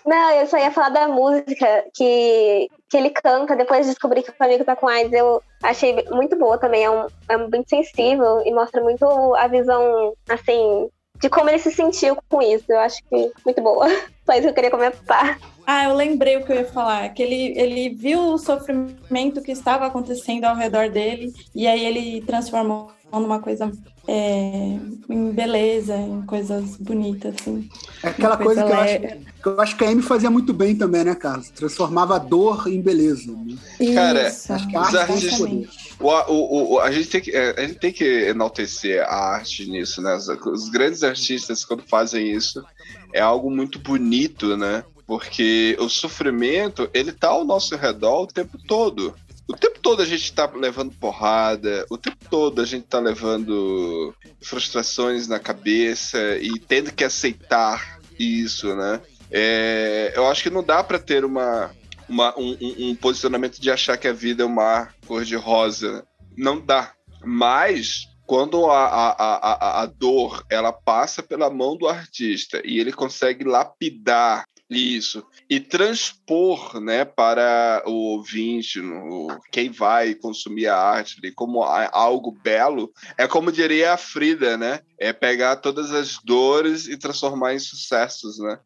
Não, eu só ia falar da música que, que ele canta depois de descobrir que o amigo tá com AIDS. Eu achei muito boa também. É, um, é muito sensível e mostra muito a visão, assim, de como ele se sentiu com isso. Eu acho que muito boa. Só isso que eu queria comentar. Ah, eu lembrei o que eu ia falar. Que ele, ele viu o sofrimento que estava acontecendo ao redor dele. E aí ele transformou numa coisa. É, em beleza, em coisas bonitas, assim. É aquela Uma coisa que eu, coisa acho, que eu acho que a Amy fazia muito bem também, né, Carlos? Transformava a dor em beleza. Né? Cara, Isso, acho que a arte. O, o, o- a, gente tem que, é, a gente tem que enaltecer a arte nisso, né? Os, os grandes artistas, quando fazem isso, é algo muito bonito, né? Porque o sofrimento, ele tá ao nosso redor o tempo todo. O tempo todo a gente tá levando porrada, o tempo todo a gente tá levando frustrações na cabeça e tendo que aceitar isso, né? É, eu acho que não dá para ter uma, uma- um, um- posicionamento de achar que a vida é um mar cor-de-rosa. Não dá. Mas quando a, a, a- a dor ela passa pela mão do artista e ele consegue lapidar isso e transpor né, para o ouvinte, no, quem vai consumir a arte ali, como algo belo, é como diria a Frida, né? É pegar todas as dores e transformar em sucessos, né?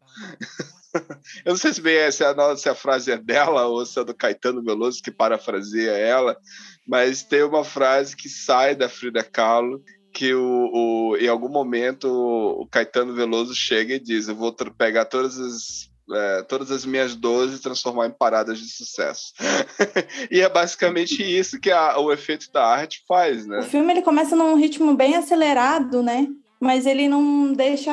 Eu não sei se, bem, se, a, se a frase é dela ou se é do Caetano Veloso que parafraseia ela, mas tem uma frase que sai da Frida Kahlo que o, o- em algum momento o Caetano Veloso chega e diz: Eu vou pegar todas as, é, todas as minhas dores e transformar em paradas de sucesso. e é basicamente isso que a- o efeito da arte faz, O né? filme ele começa num ritmo bem acelerado, né? Mas ele não deixa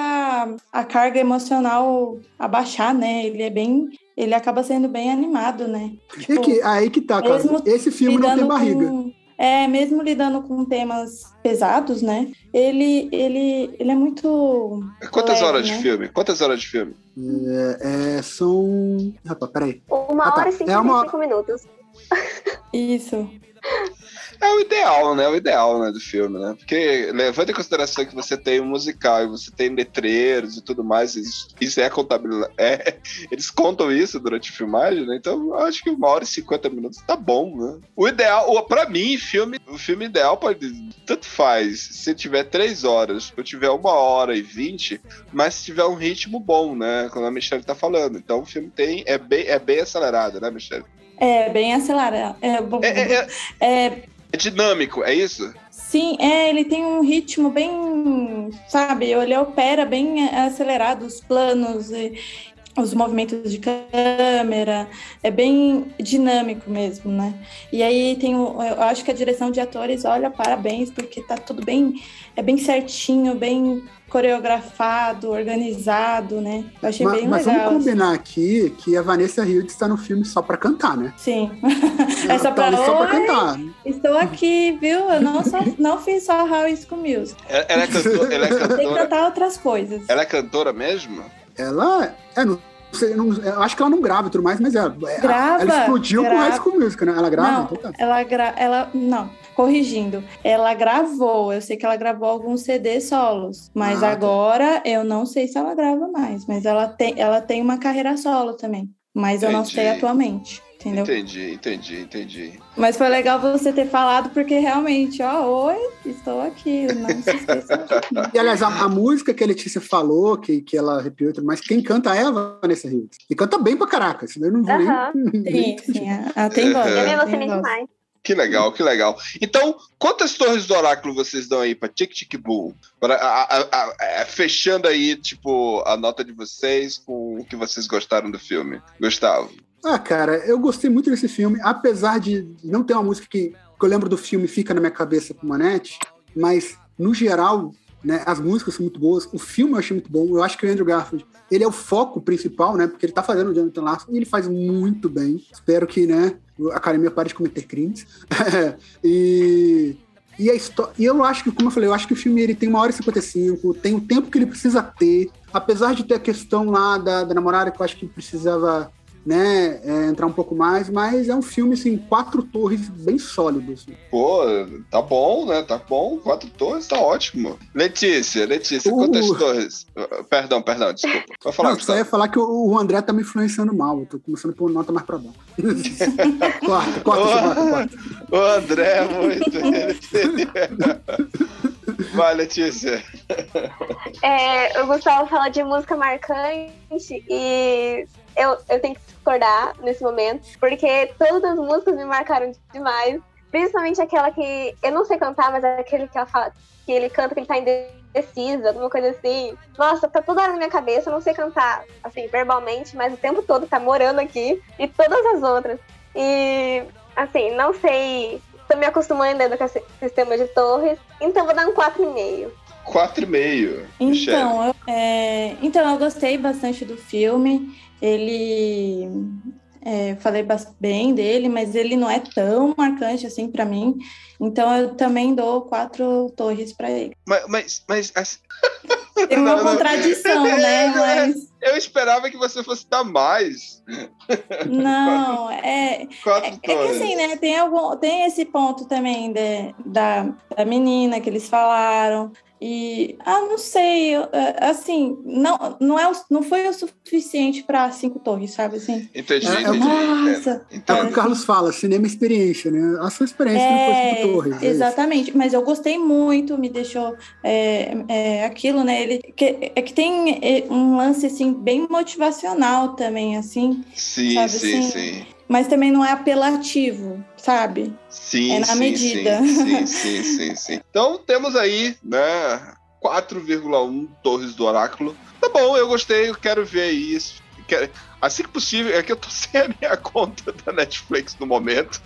a carga emocional abaixar, né? Ele é bem. Ele acaba sendo bem animado, né? E que, aí que tá. Mesmo Esse filme não tem barriga. com- é, mesmo lidando com temas pesados, né? Ele, ele, ele é muito. Quantas leve, horas né? de filme? Quantas horas de filme? É, é, são. Rapaz, peraí. Uma Ah, tá. hora e É 55 uma- minutos. Isso. É o ideal, né? É o ideal né, do filme, né? Porque levando em consideração que você tem um musical e você tem letreiros e tudo mais, isso, é contabilidade. É, eles contam isso durante a filmagem, né? Então eu acho que uma hora e cinquenta minutos tá bom, né? O ideal, o- pra mim, filme, o filme ideal pode. Tanto faz se tiver três horas ou tiver uma hora e vinte, mas se tiver um ritmo bom, né? Como a Michelle tá falando. Então o filme tem. É bem, é bem acelerado, né, Michelle? É bem acelerado. É, bom- É, é- é- é, dinâmico, é isso? Sim, é, ele tem um ritmo bem, sabe, ele opera bem acelerado, os planos e os movimentos de câmera, é bem dinâmico mesmo, né? E aí tem o, eu acho que a direção de atores, olha, parabéns, porque tá tudo bem, é bem certinho, bem coreografado, organizado, né? Eu achei Mas, bem mas legal. vamos combinar aqui que a Vanessa Hudgens está no filme só pra cantar, né? Sim. Ela É só tá pra Oi, cantar. Estou aqui, viu? Eu não, só, não fiz só High School Music. Ela, ela é cantora, ela é Tem que cantora, cantar outras coisas. ela é cantora mesmo? Ela. É, não sei, não- eu acho que ela não grava e tudo mais, mas é, é- Grava, ela explodiu com grava. High School Music, né? Ela grava? Não, Então tá. ela, gra... ela não, corrigindo, ela gravou. Eu sei que ela gravou alguns CD solos, mas Ah, tá. agora eu não sei se ela grava mais. Mas ela tem, ela tem uma carreira solo também. Mas eu não sei Entendi. atualmente. entendeu? Entendi, entendi, entendi. Mas foi legal você ter falado, porque realmente, ó, oi, estou aqui, não se esqueça. E, aliás, a, a música que a Letícia falou, que, que ela arrepiou, e tudo mais quem canta é a Vanessa Hudgens. E canta bem pra caraca, daí eu não vou Aham. nem... Sim, sim, a- a- tem voz. Eu me emocionei demais. Que legal, que legal. Então, quantas torres do oráculo vocês dão aí pra Tic Tic Boom? Pra, a- a- a- a- fechando aí, tipo, a nota de vocês com o que vocês gostaram do filme. Gustavo. Ah, cara, eu gostei muito desse filme, apesar de não ter uma música que, que eu lembro do filme fica na minha cabeça com Manete, mas, no geral, né, as músicas são muito boas, o filme eu achei muito bom, eu acho que o Andrew Garfield, ele é o foco principal, né, porque ele tá fazendo o Jonathan Larson e ele faz muito bem, espero que, né, a academia pare de cometer crimes, e... E, a histó- e eu acho que, como eu falei, eu acho que o filme ele tem uma hora e 55, tem o tempo que ele precisa ter, apesar de ter a questão lá da, da namorada que eu acho que precisava né, é, entrar um pouco mais, mas é um filme, assim, quatro torres bem sólidos. assim. Pô, tá bom, né? Tá bom. Quatro torres, tá ótimo. Letícia, Letícia, Uh. quantas torres? Perdão, perdão, desculpa. Vai falar, Não, só ia falar que o, o André tá me influenciando mal, eu tô começando por nota mais pra baixo. corta, corta, essa nota, corta. O André é muito. Vai, Letícia. É, o Gustavo fala de música marcante e eu, eu tenho que discordar nesse momento, porque todas as músicas me marcaram demais. Principalmente aquela que eu não sei cantar, mas é aquele que, ela fala, que ele canta que ele tá indeciso, alguma coisa assim. Nossa, tá toda hora na minha cabeça, eu não sei cantar, assim, verbalmente, mas o tempo todo tá morando aqui. E todas as outras. E, assim, não sei. Tô me acostumando ainda com esse sistema de torres, então vou dar um 4,5. Quatro e meio. Michele. Então eu, é, então, eu gostei bastante do filme. Ele. é, falei bem dele, mas ele não é tão marcante assim pra mim. Então eu também dou quatro torres pra ele. Mas, mas, mas assim, Tem uma Não, não. contradição, né? Mas eu esperava que você fosse dar mais. não, é, Quatro É, é que assim, né? Tem, algum, tem esse ponto também de, da, da menina que eles falaram. E, ah, não sei, é, assim, não, não, é, não foi o suficiente para cinco torres, sabe? Assim, Entendi, É, é entendi. nossa, É o que o Carlos fala, cinema é experiência, né? A sua experiência não foi é, cinco torres. é isso. exatamente, mas eu gostei muito, me deixou é, é, aquilo, né? Ele, que, é que tem é, um lance, assim, bem motivacional também, assim, Sim, sabe sim, assim? sim. mas também não é apelativo, sabe? Sim, É na sim, medida. Sim, sim, sim, sim. Então temos aí, né, 4,1 torres do oráculo. Tá bom, eu gostei, eu quero ver isso. Quero- Assim que possível, é que eu tô sem a minha conta da Netflix no momento.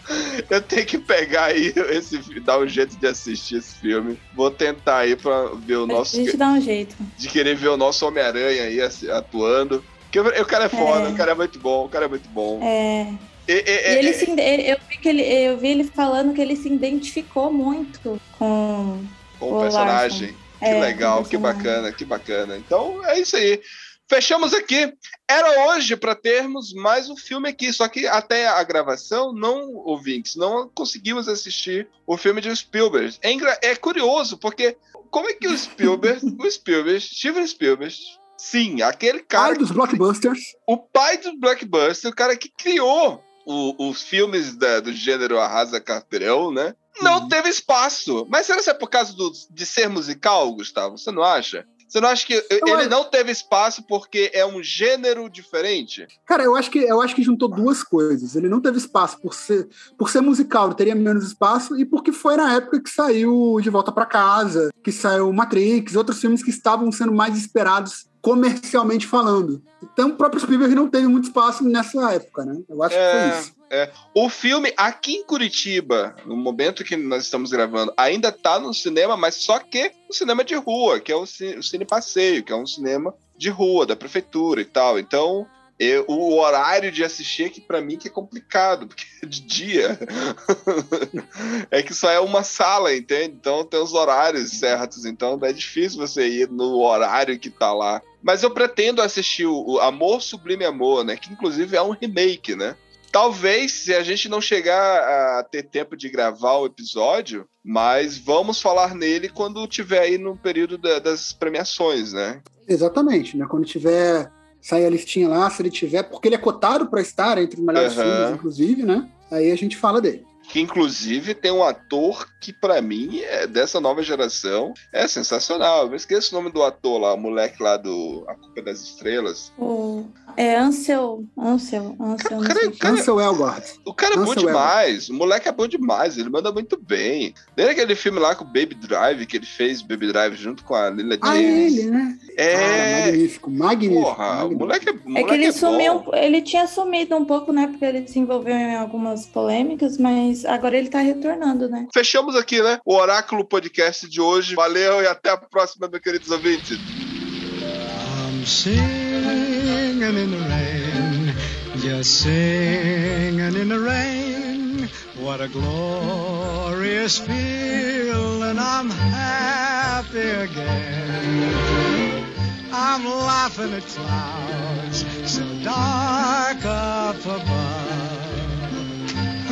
Eu tenho que pegar aí esse, dar um jeito de assistir esse filme. Vou tentar aí pra ver o A nosso. gente dá um jeito. De querer ver o nosso Homem-Aranha aí assim, atuando. Porque o cara é foda, É. o cara é muito bom, o cara é muito bom. É, E- e- E ele se, eu, vi que ele, eu vi ele falando que ele se identificou muito com. com o o personagem. Larson. Que É, legal, que bacana, que bacana. Então é isso aí. Fechamos aqui. Era hoje para termos mais um filme aqui, só que até a gravação, não, ouvintes, não conseguimos assistir o filme de Spielberg. É, é curioso, porque como é que o Spielberg, o Spielberg, Steven Spielberg, sim, aquele cara Pai dos blockbusters. o pai do blockbuster, o cara que criou o- os filmes da- do gênero Arrasa Carteirão, né? Não Uhum. teve espaço. Mas será que é por causa do- de ser musical, Gustavo? Você não acha? Você não acha que ele acho- não teve espaço porque é um gênero diferente? Cara, eu acho que eu acho que juntou duas coisas. Ele não teve espaço por ser, por ser musical, ele teria menos espaço, e porque foi na época que saiu De Volta para Casa, que saiu Matrix, outros filmes que estavam sendo mais esperados comercialmente falando. Então o próprio Spielberg não teve muito espaço nessa época, né? Eu acho que foi É, isso. é. O filme aqui em Curitiba, no momento que nós estamos gravando, ainda tá no cinema, mas só que no cinema de rua, que é o Cine, o Cine Passeio, que é um cinema de rua, da prefeitura e tal. Então, eu- o horário de assistir aqui para mim que é complicado, porque é de dia é que só é uma sala, entende? Então tem os horários certos, então é difícil você ir no horário que tá lá. Mas eu pretendo assistir o, Amor Sublime Amor, né? Que inclusive é um remake, né? Talvez se a gente não chegar a ter tempo de gravar o episódio, mas vamos falar nele quando tiver aí no período da- das premiações, né? Exatamente, né? Quando tiver Sai a listinha lá, se ele tiver, porque ele é cotado para estar entre os melhores Aham. filmes, inclusive, né? Aí a gente fala dele. Que inclusive tem um ator que, pra mim, é dessa nova geração, é sensacional. Eu esqueço o nome do ator lá, o moleque lá do A Culpa é das Estrelas. O, é Ansel, Ansel, Ansel, Cara, o cara, Ansel Elgort. O cara é bom Nossa, demais. O moleque é bom demais. Ele manda muito bem. Desde aquele filme lá com o Baby Drive, que ele fez Baby Drive junto com a Lila Ah, James. ele, né? Cara, É. magnífico, magnífico. Porra, o magnífico. moleque é, o É moleque que ele é sumiu, bom. ele tinha sumido um pouco, né? Porque ele se envolveu em algumas polêmicas, mas agora ele tá retornando, né? Fechamos aqui, né? O Oráculo Podcast de hoje. Valeu e até a próxima, meus queridos ouvintes. I'm singing in the rain, just singing in the rain. What a glorious feeling, I'm happy again. I'm laughing at clouds so dark up above.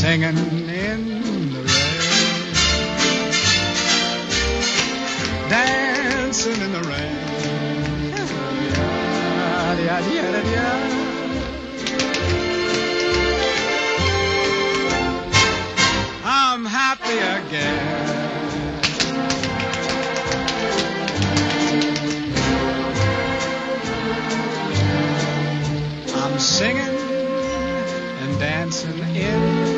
singing in the rain, dancing in the rain. Yeah-yeah-yeah-yeah-yeah. I'm happy again. I'm singing and dancing in